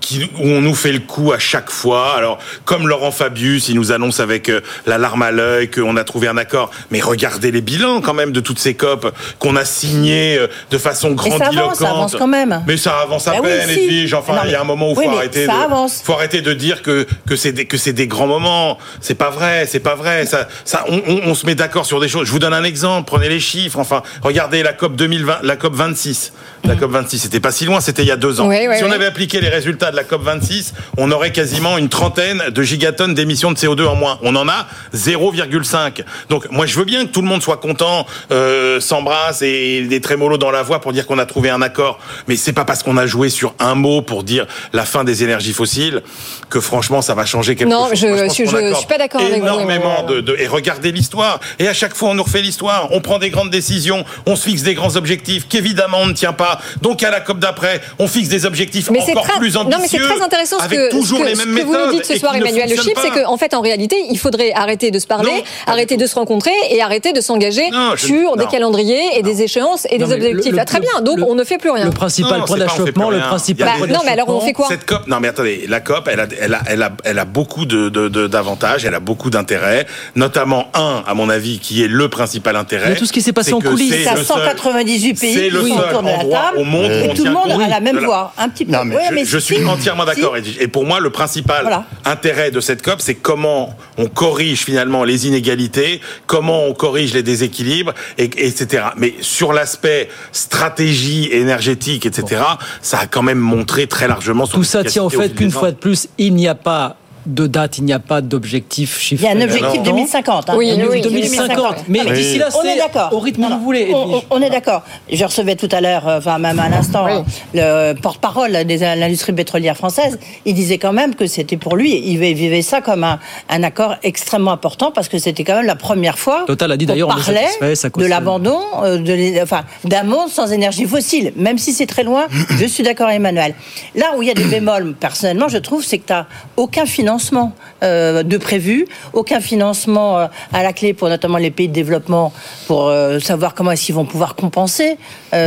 Qui, où on nous fait le coup à chaque fois. Alors, comme Laurent Fabius, il nous annonce avec euh, la larme à l'œil qu'on a trouvé un accord. Mais regardez les bilans quand même de toutes ces COP qu'on a signées euh, de façon Mais ça grandiloquente. avance, ça avance quand même. Mais ça avance à oui, peine. Enfin, Non, il y a un moment où oui, faut mais arrêter de, avance. faut arrêter de dire que que c'est des, que c'est des grands moments. C'est pas vrai, c'est pas vrai. Ça, ça, on, on, on se met d'accord sur des choses. Je vous donne un exemple. Prenez les chiffres. Enfin, regardez la COP 2020, la COP 26. La COP 26, c'était pas si loin, c'était il y a deux ans. Oui, si on avait appliqué les résultats de la COP 26, on aurait quasiment une trentaine de gigatonnes d'émissions de CO2 en moins. On en a 0,5. Donc, moi, je veux bien que tout le monde soit content, euh, s'embrasse et des trémolos dans la voix pour dire qu'on a trouvé un accord. Mais c'est pas parce qu'on a joué sur un mot pour dire la fin des énergies fossiles que franchement ça va changer quelque Non, chose. je- pense je- je accorde suis pas d'accord avec vous, Énormément de, de- et regardez l'histoire. Et à chaque fois on nous refait l'histoire. On prend des grandes décisions, on se fixe des grands objectifs qu'évidemment on ne tient pas. Donc à la COP d'après, on fixe des objectifs Mais encore plus ambitieux. Non, mais c'est très intéressant ce que, toujours ce que, les ce mêmes que vous nous dites ce soir, Emmanuel Le Chip, c'est qu'en fait, en réalité, il faudrait arrêter de se parler, arrêter de se rencontrer et arrêter de s'engager sur des calendriers et des échéances et Non, des objectifs. le- Ah, très bien, donc le- on ne fait plus rien. Le principal point d'achoppement, le principal Bah, non, mais alors on fait quoi Cette COP, non mais attendez, la COP, elle a, elle a, elle a, elle a beaucoup de, de- de- d'avantages, elle a beaucoup d'intérêts, notamment un, à mon avis, qui est le principal intérêt. Mais tout ce qui s'est passé en coulisses. seul- 198 pays c'est qui le sont seul autour de la endroit table au monde où tout le monde a la même voix, un petit peu. Non, mais Ouais, je, suis. Entièrement d'accord. Et, et pour moi, le principal Voilà. intérêt de cette COP, c'est comment on corrige finalement les inégalités, comment on corrige les déséquilibres, et, et etc. Mais sur l'aspect stratégie énergétique, etc., ça a quand même montré très largement son Tout ça tient au efficacité fait qu'une fois de plus, il n'y a pas de date, il n'y a pas d'objectif Il y chiffré. a un objectif Non. 2050. hein. Oui, Un oui, objectif 2050. Mais d'ici là, on est c'est d'accord. au rythme où vous voulez. On, est d'accord. Je recevais tout à l'heure, euh, enfin même à l'instant, euh, le porte-parole de l'industrie pétrolière française. Il disait quand même que c'était pour lui, il vivait ça comme un, un accord extrêmement important parce que c'était quand même la première fois Total a dit qu'on d'ailleurs, on est parlait de l'abandon, euh, enfin, d'un monde sans énergie fossile. Même si c'est très loin, je suis d'accord, Emmanuel. Là où il y a des bémols, personnellement, je trouve, c'est que tu n'as aucun financement financement euh, de prévu, aucun financement euh, à la clé pour notamment les pays de développement pour euh, savoir comment est-ce qu'ils vont pouvoir compenser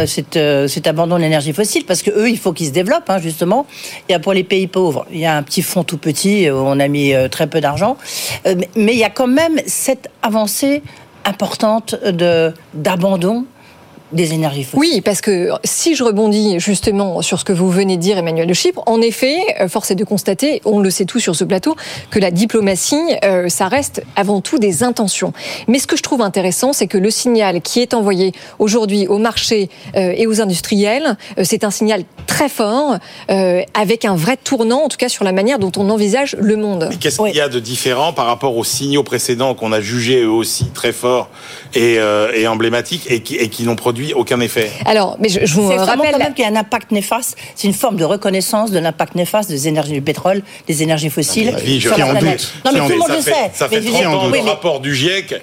cet, cet abandon de l'énergie fossile, parce que eux, il faut qu'ils se développent, hein, justement. Il y a pour les pays pauvres, il y a un petit fonds tout petit où on a mis très peu d'argent, mais- mais il y a quand même cette avancée importante de d'abandon des énergies fossiles. Oui, parce que si je rebondis justement sur ce que vous venez de dire, Emmanuel de Chypre, en effet, euh, force est de constater, on le sait tous sur ce plateau, que la diplomatie, euh, ça reste avant tout des intentions. Mais ce que je trouve intéressant, c'est que le signal qui est envoyé aujourd'hui au marché euh, et aux industriels, euh, c'est un signal très fort, euh, avec un vrai tournant, en tout cas sur la manière dont on envisage le monde. Qu'est-ce qu'il y a de différent par rapport aux signaux précédents qu'on a jugés eux aussi très forts et, euh, et emblématiques et qui, et qui n'ont produit aucun effet Alors, mais je, je vous rappelle... quand même qu'il y a un impact néfaste. C'est une forme de reconnaissance de l'impact néfaste des énergies du pétrole, des énergies fossiles Oui, je sur la en doute. Non, mais tout le monde le ça sait. fait, ça fait je veux 30 dire, ans oui, le mais- rapport du GIEC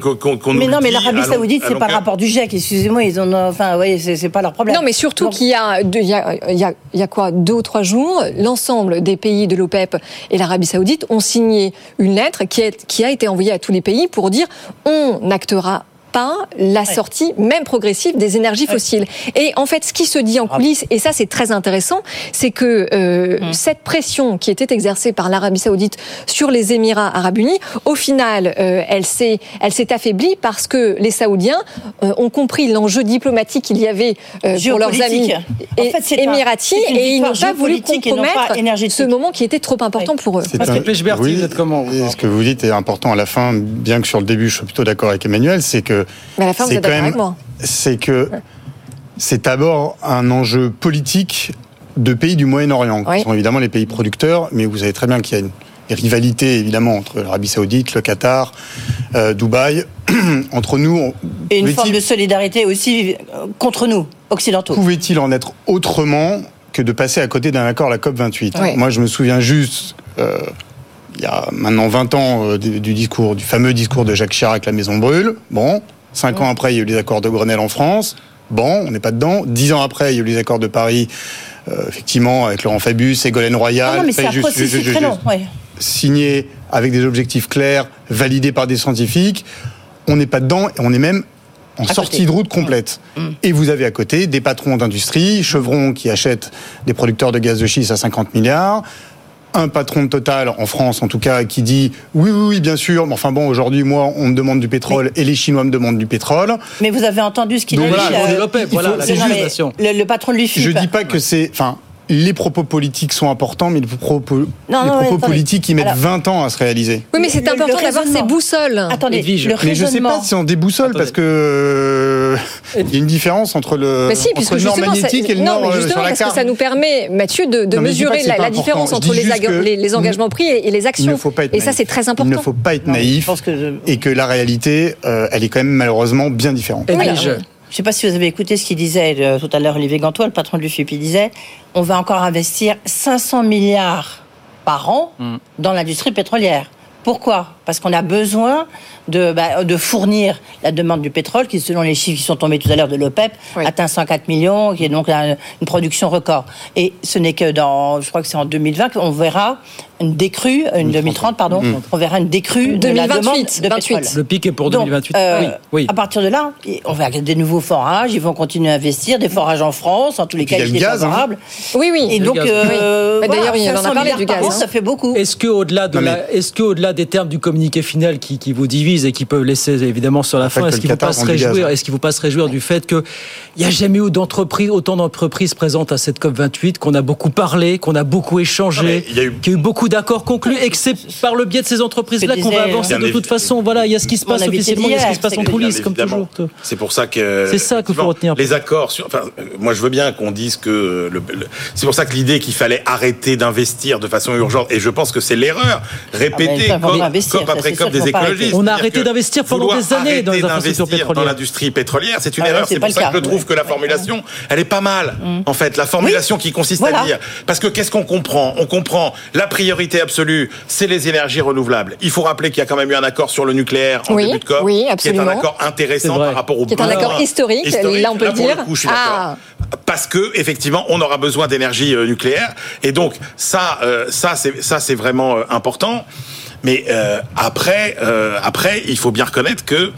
qu'on qu'on mais non, mais l'Arabie Saoudite, c'est pas le rapport du GIEC. Excusez-moi, ils ont, enfin, vous voyez, c'est pas leur problème. Non, mais surtout qu'il y a, il y, a, il y, a, il y a quoi deux ou trois jours, l'ensemble des pays de l'OPEP et l'Arabie Saoudite ont signé une lettre qui, est, qui a été envoyée à tous les pays pour dire on n'actera pas la sortie, même progressive, des énergies fossiles. Et en fait, ce qui se dit en coulisses, et ça c'est très intéressant, c'est que euh, cette pression qui était exercée par l'Arabie Saoudite sur les Émirats Arabes Unis, au final, euh, elle s'est, affaiblie parce que les Saoudiens euh, ont compris l'enjeu diplomatique qu'il y avait euh, pour leurs amis. En et- fait, un- émiratis, et ils n'ont pas voulu pas compromettre énergétique. ce moment qui était trop important pour eux. C'est un- oui, et ce que vous dites est important à la fin, bien que sur le début je suis plutôt d'accord avec Emmanuel, c'est que Mais à la fin, vous c'est êtes d'accord avec moi. c'est que c'est d'abord un enjeu politique de pays du Moyen-Orient, qui sont évidemment les pays producteurs, mais vous savez très bien qu'il y a une rivalité évidemment entre l'Arabie Saoudite, le Qatar, euh, Dubaï. entre nous, Et une forme de solidarité aussi euh, contre nous, occidentaux. Pouvait-il en être autrement que de passer à côté d'un accord à la COP 28 Ouais. Moi, je me souviens juste, euh, il y a maintenant 20 ans, euh, du, discours, du fameux discours de Jacques Chirac, la maison brûle. Bon, cinq ans après, il y a eu les accords de Grenelle en France. Bon, on n'est pas dedans. Dix ans après, il y a eu les accords de Paris, euh, effectivement, avec Laurent Fabius, Ségolène Royal. Ah non, mais juste- très long. ouais. signé avec des objectifs clairs, validés par des scientifiques. On n'est pas dedans et on est même en À sortie côté. de route complète. Et vous avez à côté des patrons d'industrie, Chevron qui achète des producteurs de gaz de schiste à 50 milliards. Un patron de Total, en France en tout cas, qui dit oui, oui, oui, bien sûr, mais enfin bon, aujourd'hui, moi, on me demande du pétrole et les Chinois me demandent du pétrole. Mais vous avez entendu ce qu'il a dit. voilà, euh, voilà, la. Le, le patron de l'UFIP. Je dis pas que c'est. Enfin, les propos politiques sont importants, mais les propos, non, politiques, ils mettent Alors- 20 ans à se réaliser. Oui, mais c'est important d'avoir ces boussoles. Attendez, Edwige. le Mais je sais raisonnement. pas si on déboussole parce que euh, il y a une différence entre le, Mais si, entre puisque le nord justement, ça, magnétique et le non, nord mais euh, justement sur la parce que ça nous permet, Mathieu, de, Non, mesurer la, différence entre les, engagements pris et, et les Il actions. ne faut pas être et ça, naïf. c'est très Il important. ne faut pas être naïf et que la réalité, euh, elle est quand même malheureusement bien différente. Oui, alors, Je ne sais pas si vous avez écouté ce qu'il disait euh, tout à l'heure, Olivier Gantois, le patron de l'UFIP. Il disait on va encore investir 500 milliards par an dans l'industrie pétrolière. Pourquoi? Parce qu'on a besoin de, bah, de fournir la demande du pétrole, qui, selon les chiffres qui sont tombés tout à l'heure de l'OPEP, atteint 104 millions, qui est donc un- une production record. Et ce n'est que dans, je crois que c'est en 2020 qu'on verra une décrue, une 2030, pardon, on verra une décrue de la 2028, demande de 28. pétrole. Le pic est pour Donc, 2028. euh, oui, oui. À partir de là, on va des nouveaux forages, ils vont continuer à investir, des forages en France, en tous les cas, il y a le il est gaz, hein. favorable. Oui, oui. Et donc, euh, Oui. D'ailleurs, voilà, il en a 500 parlé du gaz, an, hein. ça fait beaucoup. Est-ce que au-delà de est-ce que au-delà des termes du communiqué final qui, qui vous divisent et qui peuvent laisser évidemment sur la fin, que est-ce qu'il ne faut pas se réjouir, hein. est-ce qu'il faut pas se réjouir du fait que il n'y a jamais eu d'entreprise, autant d'entreprises présentes à cette COP 28, qu'on a beaucoup parlé, qu'on a beaucoup échangé, qu'il y a eu beaucoup d'accords conclus et que c'est par le biais de ces entreprises-là qu'on va avancer euh, de toute façon. Voilà, il y a ce qui se passe officiellement, il y a ce qui se passe en coulisses, comme toujours. C'est pour ça que. C'est ça qu'il faut retenir. Les accords sur. Enfin, moi, je veux bien qu'on dise que. le- le- c'est pour ça que l'idée qu'il fallait arrêter d'investir de façon urgente, et je pense que c'est l'erreur Ah, répétée. mais ça, faut comme, sûr des écologistes. On a arrêté d'investir pendant des années dans les infrastructures d'investir pétrolières. dans l'industrie pétrolière, c'est une Ah erreur. c'est pas pour ça cas. que je trouve que la formulation, elle est pas mal. En fait, la formulation qui consiste Voilà. à dire, parce que qu'est-ce qu'on comprend? On comprend la priorité absolue, c'est les énergies renouvelables. Il faut rappeler qu'il y a quand même eu un accord sur le nucléaire en Oui, début de COP, oui, qui est un accord intéressant par rapport au Qui est un accord historique, là, on peut Là, dire. le coup, je suis Ah. Parce que effectivement, on aura besoin d'énergie euh, nucléaire, et donc ça, euh, ça, c'est ça, c'est vraiment euh, important. Mais euh, après, euh, après, il faut bien reconnaître que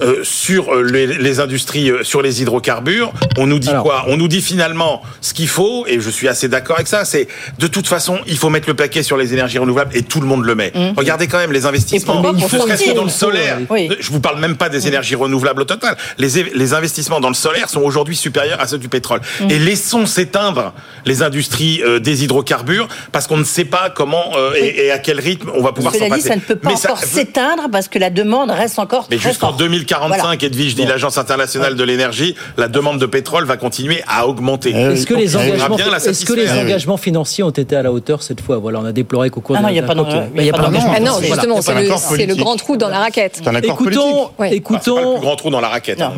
euh, sur euh, les, les industries, euh, sur les hydrocarbures. On nous dit quoi? On nous dit finalement ce qu'il faut, et je suis assez d'accord avec ça, c'est de toute façon, il faut mettre le paquet sur les énergies renouvelables et tout le monde le met. Mmh. Regardez quand même les investissements, ne serait-ce que dans le solaire. Oui. Je vous parle même pas des mmh. énergies renouvelables au total. Les, les investissements dans le solaire sont aujourd'hui supérieurs à ceux du pétrole. Mmh. Et laissons s'éteindre les industries euh, des hydrocarbures parce qu'on ne sait pas comment oui. et, à quel rythme on va pouvoir s'en passer. ça ne peut pas encore s'éteindre parce que la demande reste encore Mais jusqu'en 2014 45, voilà. Edwige dit l'Agence internationale de l'énergie, la demande de pétrole va continuer à augmenter. Eh est-ce que les eh engagements, financiers ont été à la hauteur cette fois? Voilà, on a déploré qu'au cours ah non, de il n'y a pas d'engagement. Il n'y a pas d'engagement. Ah non, justement, c'est le, grand trou dans la raquette. Écoutons, politique. écoutons. Le grand trou dans la raquette. Hein,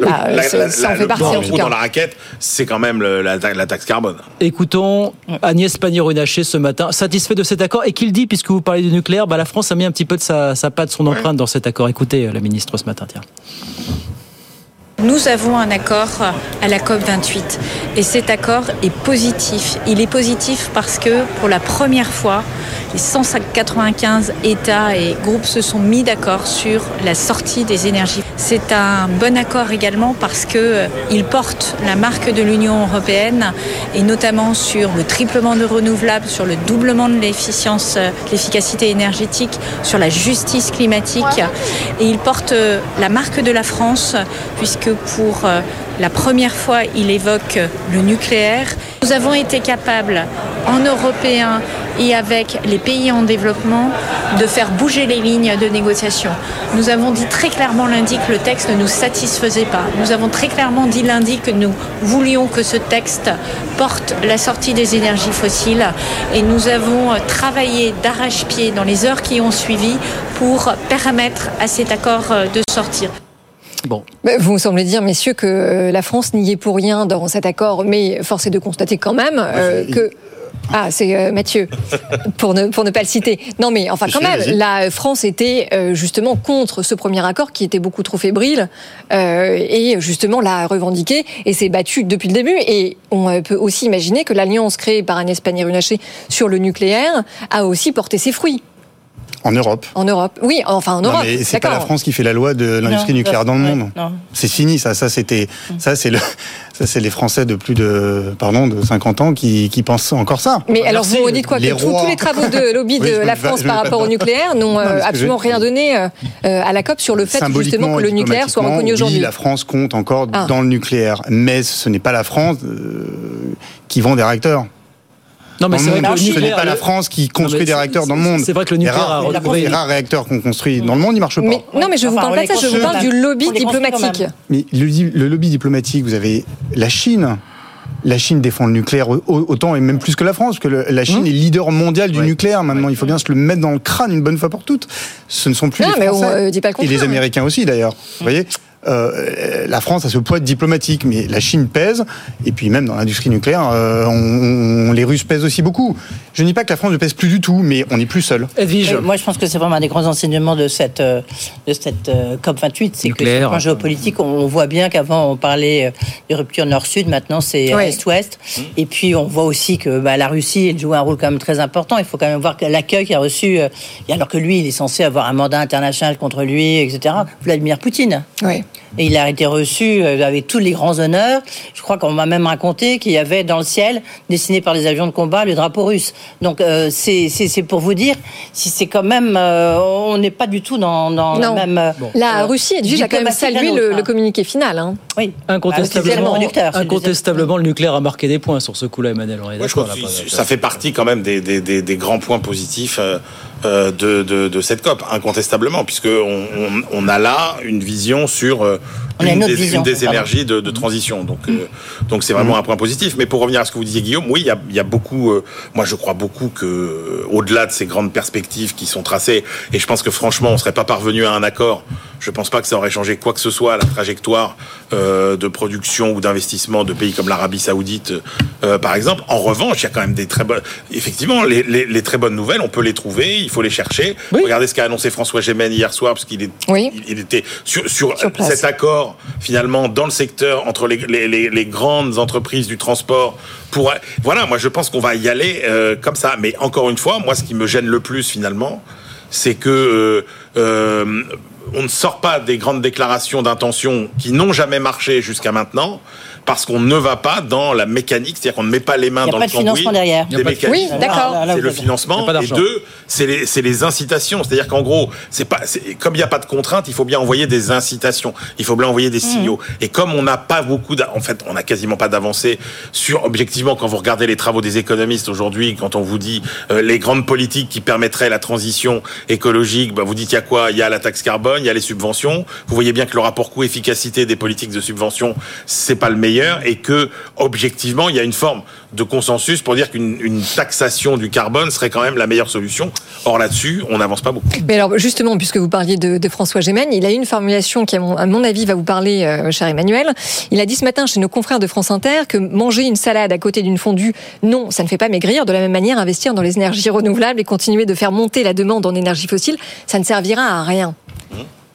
la- ça- la- ça en la- fait le partie, grand en tout cas. dans la raquette, c'est quand même le- la, la taxe carbone. Écoutons Agnès Pannier-Runacher ce matin, satisfait de cet accord et qu'il dit, puisque vous parlez du nucléaire, bah, la France a mis un petit peu de sa, sa patte, son empreinte dans cet accord. Écoutez euh, la ministre ce matin, tiens. Nous avons un accord à la COP28 et cet accord est positif. Il est positif parce que pour la première fois, les 195 États et groupes se sont mis d'accord sur la sortie des énergies. C'est un bon accord également parce que euh, porte la marque de l'Union européenne et notamment sur le triplement de renouvelables, sur le doublement de l'efficience, euh, l'efficacité énergétique, sur la justice climatique et il porte euh, la marque de la France puisque pour la première fois il évoque le nucléaire. Nous avons été capables en Européens et avec les pays en développement de faire bouger les lignes de négociation. Nous avons dit très clairement lundi que le texte ne nous satisfaisait pas. Nous avons très clairement dit lundi que nous voulions que ce texte porte la sortie des énergies fossiles et nous avons travaillé d'arrache-pied dans les heures qui ont suivi pour permettre à cet accord euh, de sortir. Bon. Vous me semblez dire, messieurs, que euh, la France n'y est pour rien dans cet accord, mais force est de constater quand même euh, que. Ah, c'est euh, Mathieu, pour ne, pour ne pas le citer. Non, mais enfin, quand même, la France était euh, justement contre ce premier accord qui était beaucoup trop fébrile euh, et justement l'a revendiqué et s'est battu depuis le début. Et on euh, peut aussi imaginer que l'alliance créée par Agnès Pannier-Runacher sur le nucléaire a aussi porté ses fruits En Europe. en Europe. Oui, enfin en Non, Europe. mais c'est pas la. France qui fait la loi de l'industrie Non, nucléaire dans le ouais, monde. non. C'est fini, ça. Ça, c'était, ça, c'est le, ça, c'est les Français de plus de, pardon, de 50 ans qui, qui pensent encore ça. Mais alors Merci. vous dites quoi Les Que tous- les travaux de lobby Oui, de la France par rapport au nucléaire n'ont euh, absolument rien donné euh, euh, à la COP sur le fait justement que le nucléaire soit reconnu oui, aujourd'hui. la France compte encore Ah. dans le nucléaire, mais ce n'est pas la France euh, qui vend des réacteurs. Non, mais c'est vrai que ce n'est pas la France qui construit des réacteurs dans le c'est- monde. c'est vrai que le nucléaire a retrouvé- Les rares réacteurs qu'on construit dans le monde, ils marchent pas. Mais, non, mais je vous parle pas de ça, je vous parle du lobby diplomatique. Mais le, le lobby diplomatique, vous avez la Chine. La Chine défend le nucléaire au- autant et même plus que la France, parce que le- la Chine Hum. est leader mondial du nucléaire maintenant. Il faut bien se le mettre dans le crâne une bonne fois pour toutes. Ce ne sont plus Non, les mais on, Français euh, dit pas le et les. Américains aussi d'ailleurs. Vous voyez. Euh, la France a ce poids diplomatique, mais la Chine pèse, et puis même dans l'industrie nucléaire, euh, on- on- les Russes pèsent aussi beaucoup. Je ne dis pas que la France ne pèse plus du tout, mais on n'est plus seul. Edwige. Moi, je pense que c'est vraiment un des grands enseignements de cette, euh, de cette euh, COP28. C'est que sur Nucléaire. le plan géopolitique, on, voit bien qu'avant, on parlait de rupture nord-sud, maintenant c'est Oui. est-ouest. Et puis, on voit aussi que bah, la Russie, elle joue un rôle quand même très important. Il faut quand même voir que l'accueil qu'il a reçu, et alors que lui, il est censé avoir un mandat international contre lui, etc. Vladimir Poutine. Oui. Et il a été reçu euh, avec tous les grands honneurs. Je crois qu'on m'a même raconté qu'il y avait dans le ciel, dessiné par les avions de combat, le drapeau russe. Donc euh, c'est pour vous dire, si c'est quand même, euh, on n'est pas du tout dans, dans Non. la même. euh, La euh, Russie, Edwige, a quand même salué le, le hein. communiqué final. hein. Oui. Incontestablement, Ah, c'est le incontestablement, le nucléaire a marqué des points sur ce coup-là, Emmanuel. On est Moi, je d'accord, crois que là, pas- ça fait partie quand même des, des, des, des grands points positifs de, de, de cette COP, incontestablement, puisque on, on, on a là une vision sur euh, une, des, vision, une des pardon. énergies de, de transition. Donc, euh, donc c'est vraiment un point positif. Mais pour revenir à ce que vous disiez, Guillaume, oui, il y a, il y a beaucoup. euh, moi, je crois beaucoup que, euh, au-delà de ces grandes perspectives qui sont tracées, et je pense que franchement, on serait pas parvenu à un accord. Je pense pas que ça aurait changé quoi que ce soit à la trajectoire euh, de production ou d'investissement de pays comme l'Arabie Saoudite, euh, par exemple. En revanche, il y a quand même des très bonnes. Effectivement, les, les, les très bonnes nouvelles, on peut les trouver, il faut les chercher. Regardez ce qu'a annoncé François Gémen hier soir, parce qu'il est, il, il était sur, sur, cet accord finalement dans le secteur entre les, grandes entreprises du transport. Pour voilà, moi je pense qu'on va y aller euh, comme ça. Mais encore une fois, moi ce qui me gêne le plus finalement, c'est que euh, on ne sort pas des grandes déclarations d'intention qui n'ont jamais marché jusqu'à maintenant parce qu'on ne va pas dans la mécanique, c'est-à-dire qu'on ne met pas les mains Il y a dans pas le de financement cambouis derrière. des. Oui, d'accord. Là, C'est le financement et deux, c'est les, incitations. C'est-à-dire qu'en gros, c'est pas, c'est- comme il n'y a pas de contrainte, il faut bien envoyer des incitations. Il faut bien envoyer des signaux. Et comme on n'a pas beaucoup, en fait, on n'a quasiment pas d'avancée sur, objectivement, quand vous regardez les travaux des économistes aujourd'hui, quand on vous dit euh, les grandes politiques qui permettraient la transition écologique, bah, vous dites il y a quoi? Il y a la taxe carbone, il y a les subventions. Vous voyez bien que le rapport coût-efficacité des politiques de subvention, c'est pas le meilleur et que, objectivement, il y a une forme de consensus pour dire qu'une une taxation du carbone serait quand même la meilleure solution. Or là-dessus, on n'avance pas beaucoup. Mais alors, justement, puisque vous parliez de, de François Gémen, il a eu une formulation qui, à mon, à mon avis, va vous parler, euh, cher Emmanuel. Il a dit ce matin chez nos confrères de France Inter que manger une salade à côté d'une fondue, non, ça ne fait pas maigrir. De la même manière, investir dans les énergies renouvelables et continuer de faire monter la demande en énergie fossile, ça ne servira à rien.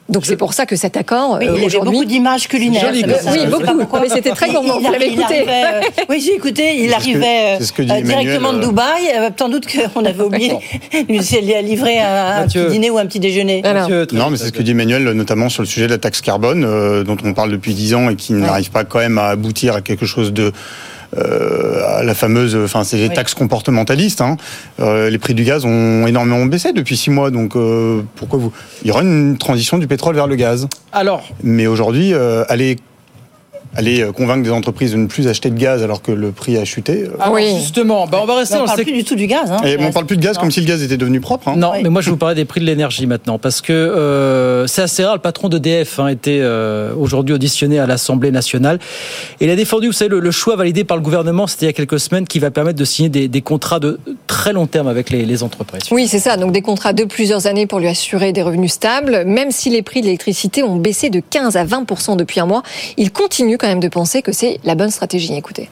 Donc c'est pour ça que cet accord, Oui, euh, il y avait aujourd'hui... beaucoup d'images culinaires. Joli, ça, oui, beaucoup. Mais c'était très gourmand, Il vous l'avez arri- il écouté. arrivait, euh, Oui, j'ai écouté. Il C'est ce que- arrivait c'est ce que dit euh, Emmanuel, directement de euh, Dubaï. Euh, Sans doute qu'on avait oublié de lui livrer un, Mathieu. petit dîner ou un petit déjeuner. Mathieu, très Non, mais c'est ce que dit Emmanuel, notamment sur le sujet de la taxe carbone, euh, dont on parle depuis dix ans et qui n'arrive pas quand même à aboutir à quelque chose de euh, à la fameuse, enfin c'est les Oui. taxes comportementalistes. Hein. Euh, les prix du gaz ont énormément baissé depuis six mois, donc euh, pourquoi vous Il y aura une transition du pétrole vers le gaz? Alors, Mais aujourd'hui, euh, aller aller euh, convaincre des entreprises de ne plus acheter de gaz alors que le prix a chuté. euh, alors, justement, bah, on va rester on dans le parle plus du tout du gaz. Hein. et on parle plus de gaz Non. comme si le gaz était devenu propre. hein. Non, Oui. mais moi je vais vous parler des prix de l'énergie maintenant, parce que euh, c'est assez rare. Le patron d'EDF a été euh, aujourd'hui auditionné à l'Assemblée nationale. Et il a défendu, vous savez, le, le choix validé par le gouvernement, c'était il y a quelques semaines, qui va permettre de signer des, des contrats de très long terme avec les, les entreprises. Oui, c'est ça. Donc des contrats de plusieurs années pour lui assurer des revenus stables. Même si les prix de l'électricité ont baissé de 15 à 20 depuis un mois, il continue quand même de penser que c'est la bonne stratégie. Écoutez.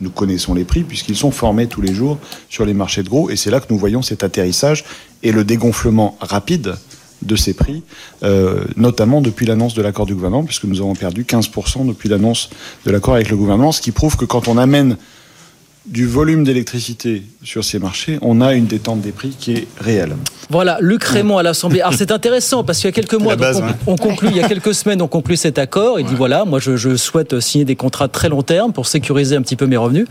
Nous connaissons les prix puisqu'ils sont formés tous les jours sur les marchés de gros et c'est là que nous voyons cet atterrissage et le dégonflement rapide de ces prix, euh, notamment depuis l'annonce de l'accord du gouvernement, puisque nous avons perdu 15% depuis l'annonce de l'accord avec le gouvernement, ce qui prouve que quand on amène du volume d'électricité sur ces marchés, on a une détente des prix qui est réelle. Voilà, Luc Raymond à l'Assemblée. Alors c'est intéressant parce qu'il y a quelques mois, la base, donc, ouais. on, on conclut, il y a quelques semaines, on conclut cet accord. Il dit voilà, moi je, je souhaite signer des contrats de très long terme pour sécuriser un petit peu mes revenus.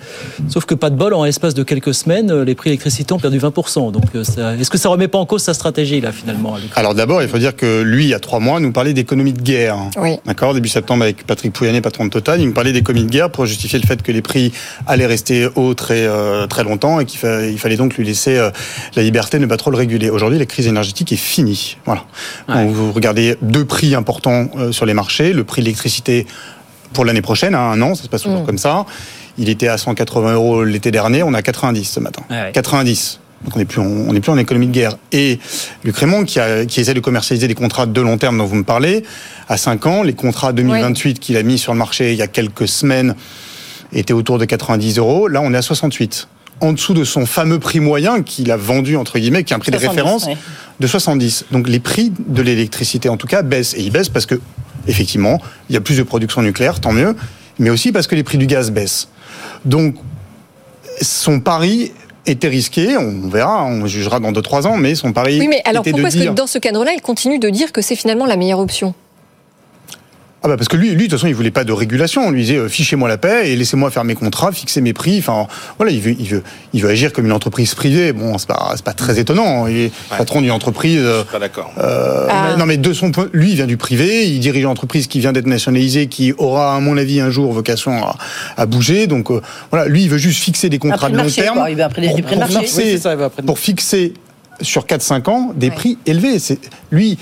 Sauf que pas de bol, en l'espace de quelques semaines, les prix d'électricité ont perdu 20%. Donc euh, est-ce que ça remet pas en cause sa stratégie là finalement Luc Alors d'abord, il faut dire que lui, il y a trois mois, nous parlait d'économie de guerre. Oui. D'accord Début septembre, avec Patrick Pouyanné, patron de Total, il nous parlait d'économie de guerre pour justifier le fait que les prix allaient rester hauts très, euh, très longtemps et qu'il fa- il fallait donc lui laisser euh, la liberté de ne pas trop le réguler. Aujourd'hui, la crise énergétique est finie. Voilà. Donc, vous regardez deux prix importants euh, sur les marchés. Le prix de l'électricité pour l'année prochaine, à un an, ça se passe toujours Mm. comme ça. Il était à 180 euros l'été dernier, on a 90 ce matin. Ouais. 90. Donc on n'est plus, en- on n'est plus en économie de guerre. Et Luc Raymond, qui, a, qui essaie de commercialiser des contrats de long terme dont vous me parlez, à 5 ans, les contrats 2028 qu'il a mis sur le marché il y a quelques semaines étaient autour de 90 euros. Là, on est à 68. En dessous de son fameux prix moyen qu'il a vendu, entre guillemets, qui est un prix 70, de référence de 70. Donc les prix de l'électricité, en tout cas, baissent. Et ils baissent parce que, effectivement, il y a plus de production nucléaire, tant mieux, mais aussi parce que les prix du gaz baissent. Donc, son pari était risqué, on verra, on jugera dans 2-3 ans, mais son pari Oui, mais alors était pourquoi est-ce dire... que dans ce cadre-là, il continue de dire que c'est finalement la meilleure option? Ah bah parce que lui, lui, de toute façon, il voulait pas de régulation. On lui disait, euh, fichez-moi la paix et laissez-moi faire mes contrats, fixer mes prix. Enfin, voilà, il veut, il veut, il veut agir comme une entreprise privée. Bon, c'est pas, c'est pas très étonnant. Il est patron d'une entreprise. euh, Pas d'accord. euh, Ah. Non, mais de son point, lui, il vient du privé. Il dirige une entreprise qui vient d'être nationalisée, qui aura, à mon avis, un jour vocation à, à bouger. Donc, euh, voilà, lui, il veut juste fixer des contrats de long marché, terme quoi. Il veut un prix du prix de pour marché. fixer, Oui, c'est ça, il va après- pour fixer sur 4-5 ans des prix élevés. C'est lui.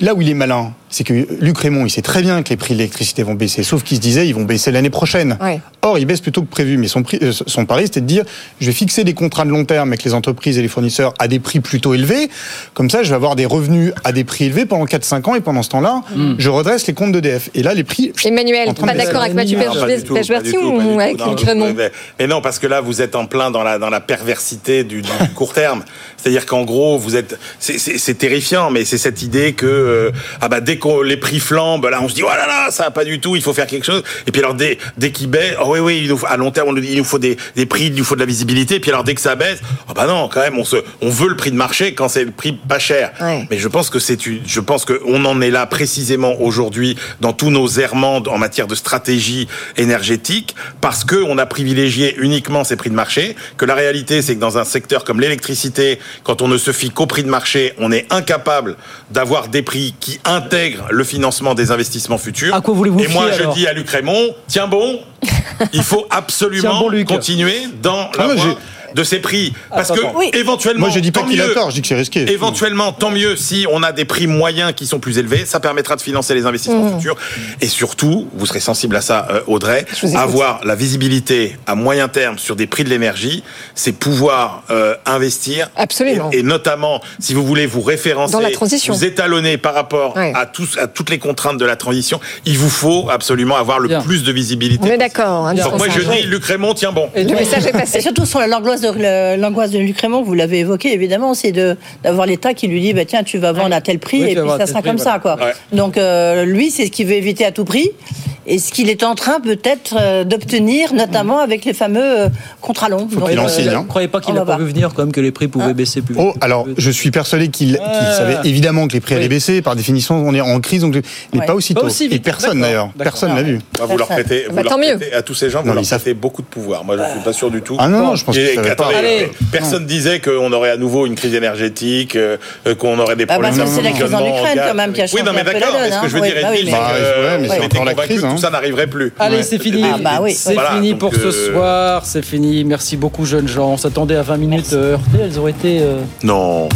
Là où il est malin, c'est que Luc Raymond, il sait très bien que les prix de l'électricité vont baisser, sauf qu'il se disait ils vont baisser l'année prochaine. Ouais. Or, il baisse plutôt que prévu. Mais son, prix, euh, son pari, c'était de dire je vais fixer des contrats de long terme avec les entreprises et les fournisseurs à des prix plutôt élevés. Comme ça, je vais avoir des revenus à des prix élevés pendant 4-5 ans. Et pendant ce temps-là, je redresse les comptes d'EDF. Et là, les prix. Emmanuel, pas d'accord avec. Mathieu pas du ou avec Luc Raymond mais- non, parce que là, vous êtes en plein dans la, dans la perversité du, du court terme. C'est-à-dire qu'en gros, vous êtes, c'est- terrifiant, mais c'est cette idée que, euh, ah bah, dès que les prix flambent, là, on se dit, oh là là, ça va pas du tout, il faut faire quelque chose. Et puis alors, dès, dès qu'ils baissent, oh oui, oui, il nous faut- à long terme, on nous dit, il nous faut des, des prix, il nous faut de la visibilité. Et puis alors, dès que ça baisse, oh bah non, quand même, on se, on veut le prix de marché quand c'est le prix pas cher. Ouais. Mais je pense que c'est une, je pense qu'on en est là précisément aujourd'hui dans tous nos errements en matière de stratégie énergétique parce que on a privilégié uniquement ces prix de marché, que la réalité c'est que dans un secteur comme l'électricité, quand on ne se fie qu'au prix de marché, on est incapable d'avoir des prix qui intègrent le financement des investissements futurs. À quoi voulez-vous Et moi fier, je alors dis à Luc Raymond, tiens bon, il faut absolument bon, continuer dans la Ah, voie j'ai- de ces prix parce Attends, que. Oui. éventuellement Moi, je dis pas tant qu'il a mieux. tort, je dis que c'est risqué. Éventuellement, tant mieux si on a des prix moyens qui sont plus élevés, ça permettra de financer les investissements Mmh. futurs. Et surtout, vous serez sensible à ça, euh, Audrey, avoir la visibilité à moyen terme sur des prix de l'énergie, c'est pouvoir euh, investir. Absolument. Et, et notamment, si vous voulez vous référencer, Dans la transition. vous étalonner par rapport Ouais. à, tous, à toutes les contraintes de la transition, il vous faut absolument avoir le Bien. plus de visibilité. On est d'accord. hein, Donc moi, je dis, Luc Raymond, tiens bon. Le message est passé. Et surtout sur l'angoisse de, l'angoisse de vous l'avez évoqué évidemment, c'est de d'avoir l'État qui lui dit bah, tiens tu vas vendre à tel prix Oui, et puis ça sera prix, comme ça quoi. Ouais. Donc euh, lui c'est ce qu'il veut éviter à tout prix et ce qu'il est en train peut-être euh, d'obtenir notamment avec les fameux euh, contrats longs. Donc, qu'il en euh, hein. Vous croyez pas qu'il va pas vu venir quand même que les prix pouvaient baisser plus vite Oh, alors, je suis persuadé qu'il Ah. savait évidemment que les prix allaient Oui. baisser. Par définition, on est en crise, donc mais Ouais. pas aussi vite. Et personne d'ailleurs. Personne l'a vu. Moi, vous leur prêtez, vous Bah, leur tant mieux. à tous ces gens, vous Non, leur ça- prêtez beaucoup de pouvoir. Moi, je suis pas sûr du tout. Ah non, non, je pense Et que ça va pas. attendez, Allez. personne disait qu'on aurait à nouveau une crise énergétique, qu'on aurait des Ah bah, problèmes ça, de c'est la crise en Ukraine, quand même, qui a Oui, changé non, mais un peu la d'accord. Ce que je veux hein. dire, Oui, bah oui, c'est Bah, que, ouais, mais on c'est était encore la crise. Tout ça n'arriverait plus. Allez, Ouais. c'est fini. Ah bah oui. C'est Voilà, fini pour ce euh, soir. C'est fini. Merci beaucoup, jeunes gens. On s'attendait à 20 minutes heurtées. Elles ont été euh, Non.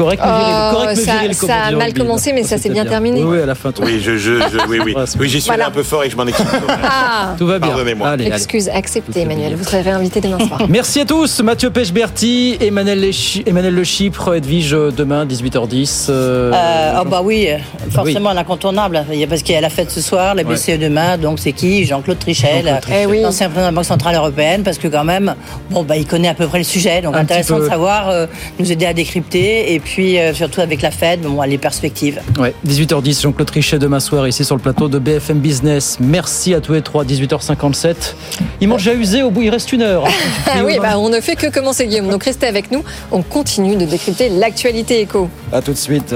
Mais viriles. Oh, Correctes, mais ça- on a dit en mal rugby. commencé, mais ça s'est bien terminé. Oui, oui, à la fin. tout- Oui, je, je, je- oui, oui. C'est Oui, j'y suis Voilà. allé un peu fort et je m'en excuse. Ah Tout va bien. Pardonnez-moi. Allez, allez. Excuse acceptée, Emmanuel. Vous serez réinvité demain soir. Merci à tous. Mathieu Pechberti, Emmanuel, Emmanuel Le Chypre, Edwige euh, demain, 18h10. euh, Euh, oh bah oui, euh, forcément Oui. l'incontournable. Il y a- Parce qu'il y a la fête ce soir, la Ouais. BCE demain, donc c'est qui? Jean-Claude Trichel, Jean-Claude Trichel. Eh oui. l'ancien président de la Banque Centrale Européenne, parce que quand même, bon bah il connaît à peu près le sujet, donc Un intéressant peu. de savoir, euh, nous aider à décrypter, et puis euh, surtout avec la Fed, bon, les perspectives. Ouais, 18h10, Jean-Claude Trichet demain soir ici sur le plateau de BFM Business. Merci à tous les trois, 18h57. Ils m'ont déjà usé, au bout il reste une heure. Ah oui, bah, on ne fait que commencer, Guillaume. Donc restez avec nous. On continue de décrypter l'actualité éco. À tout de suite.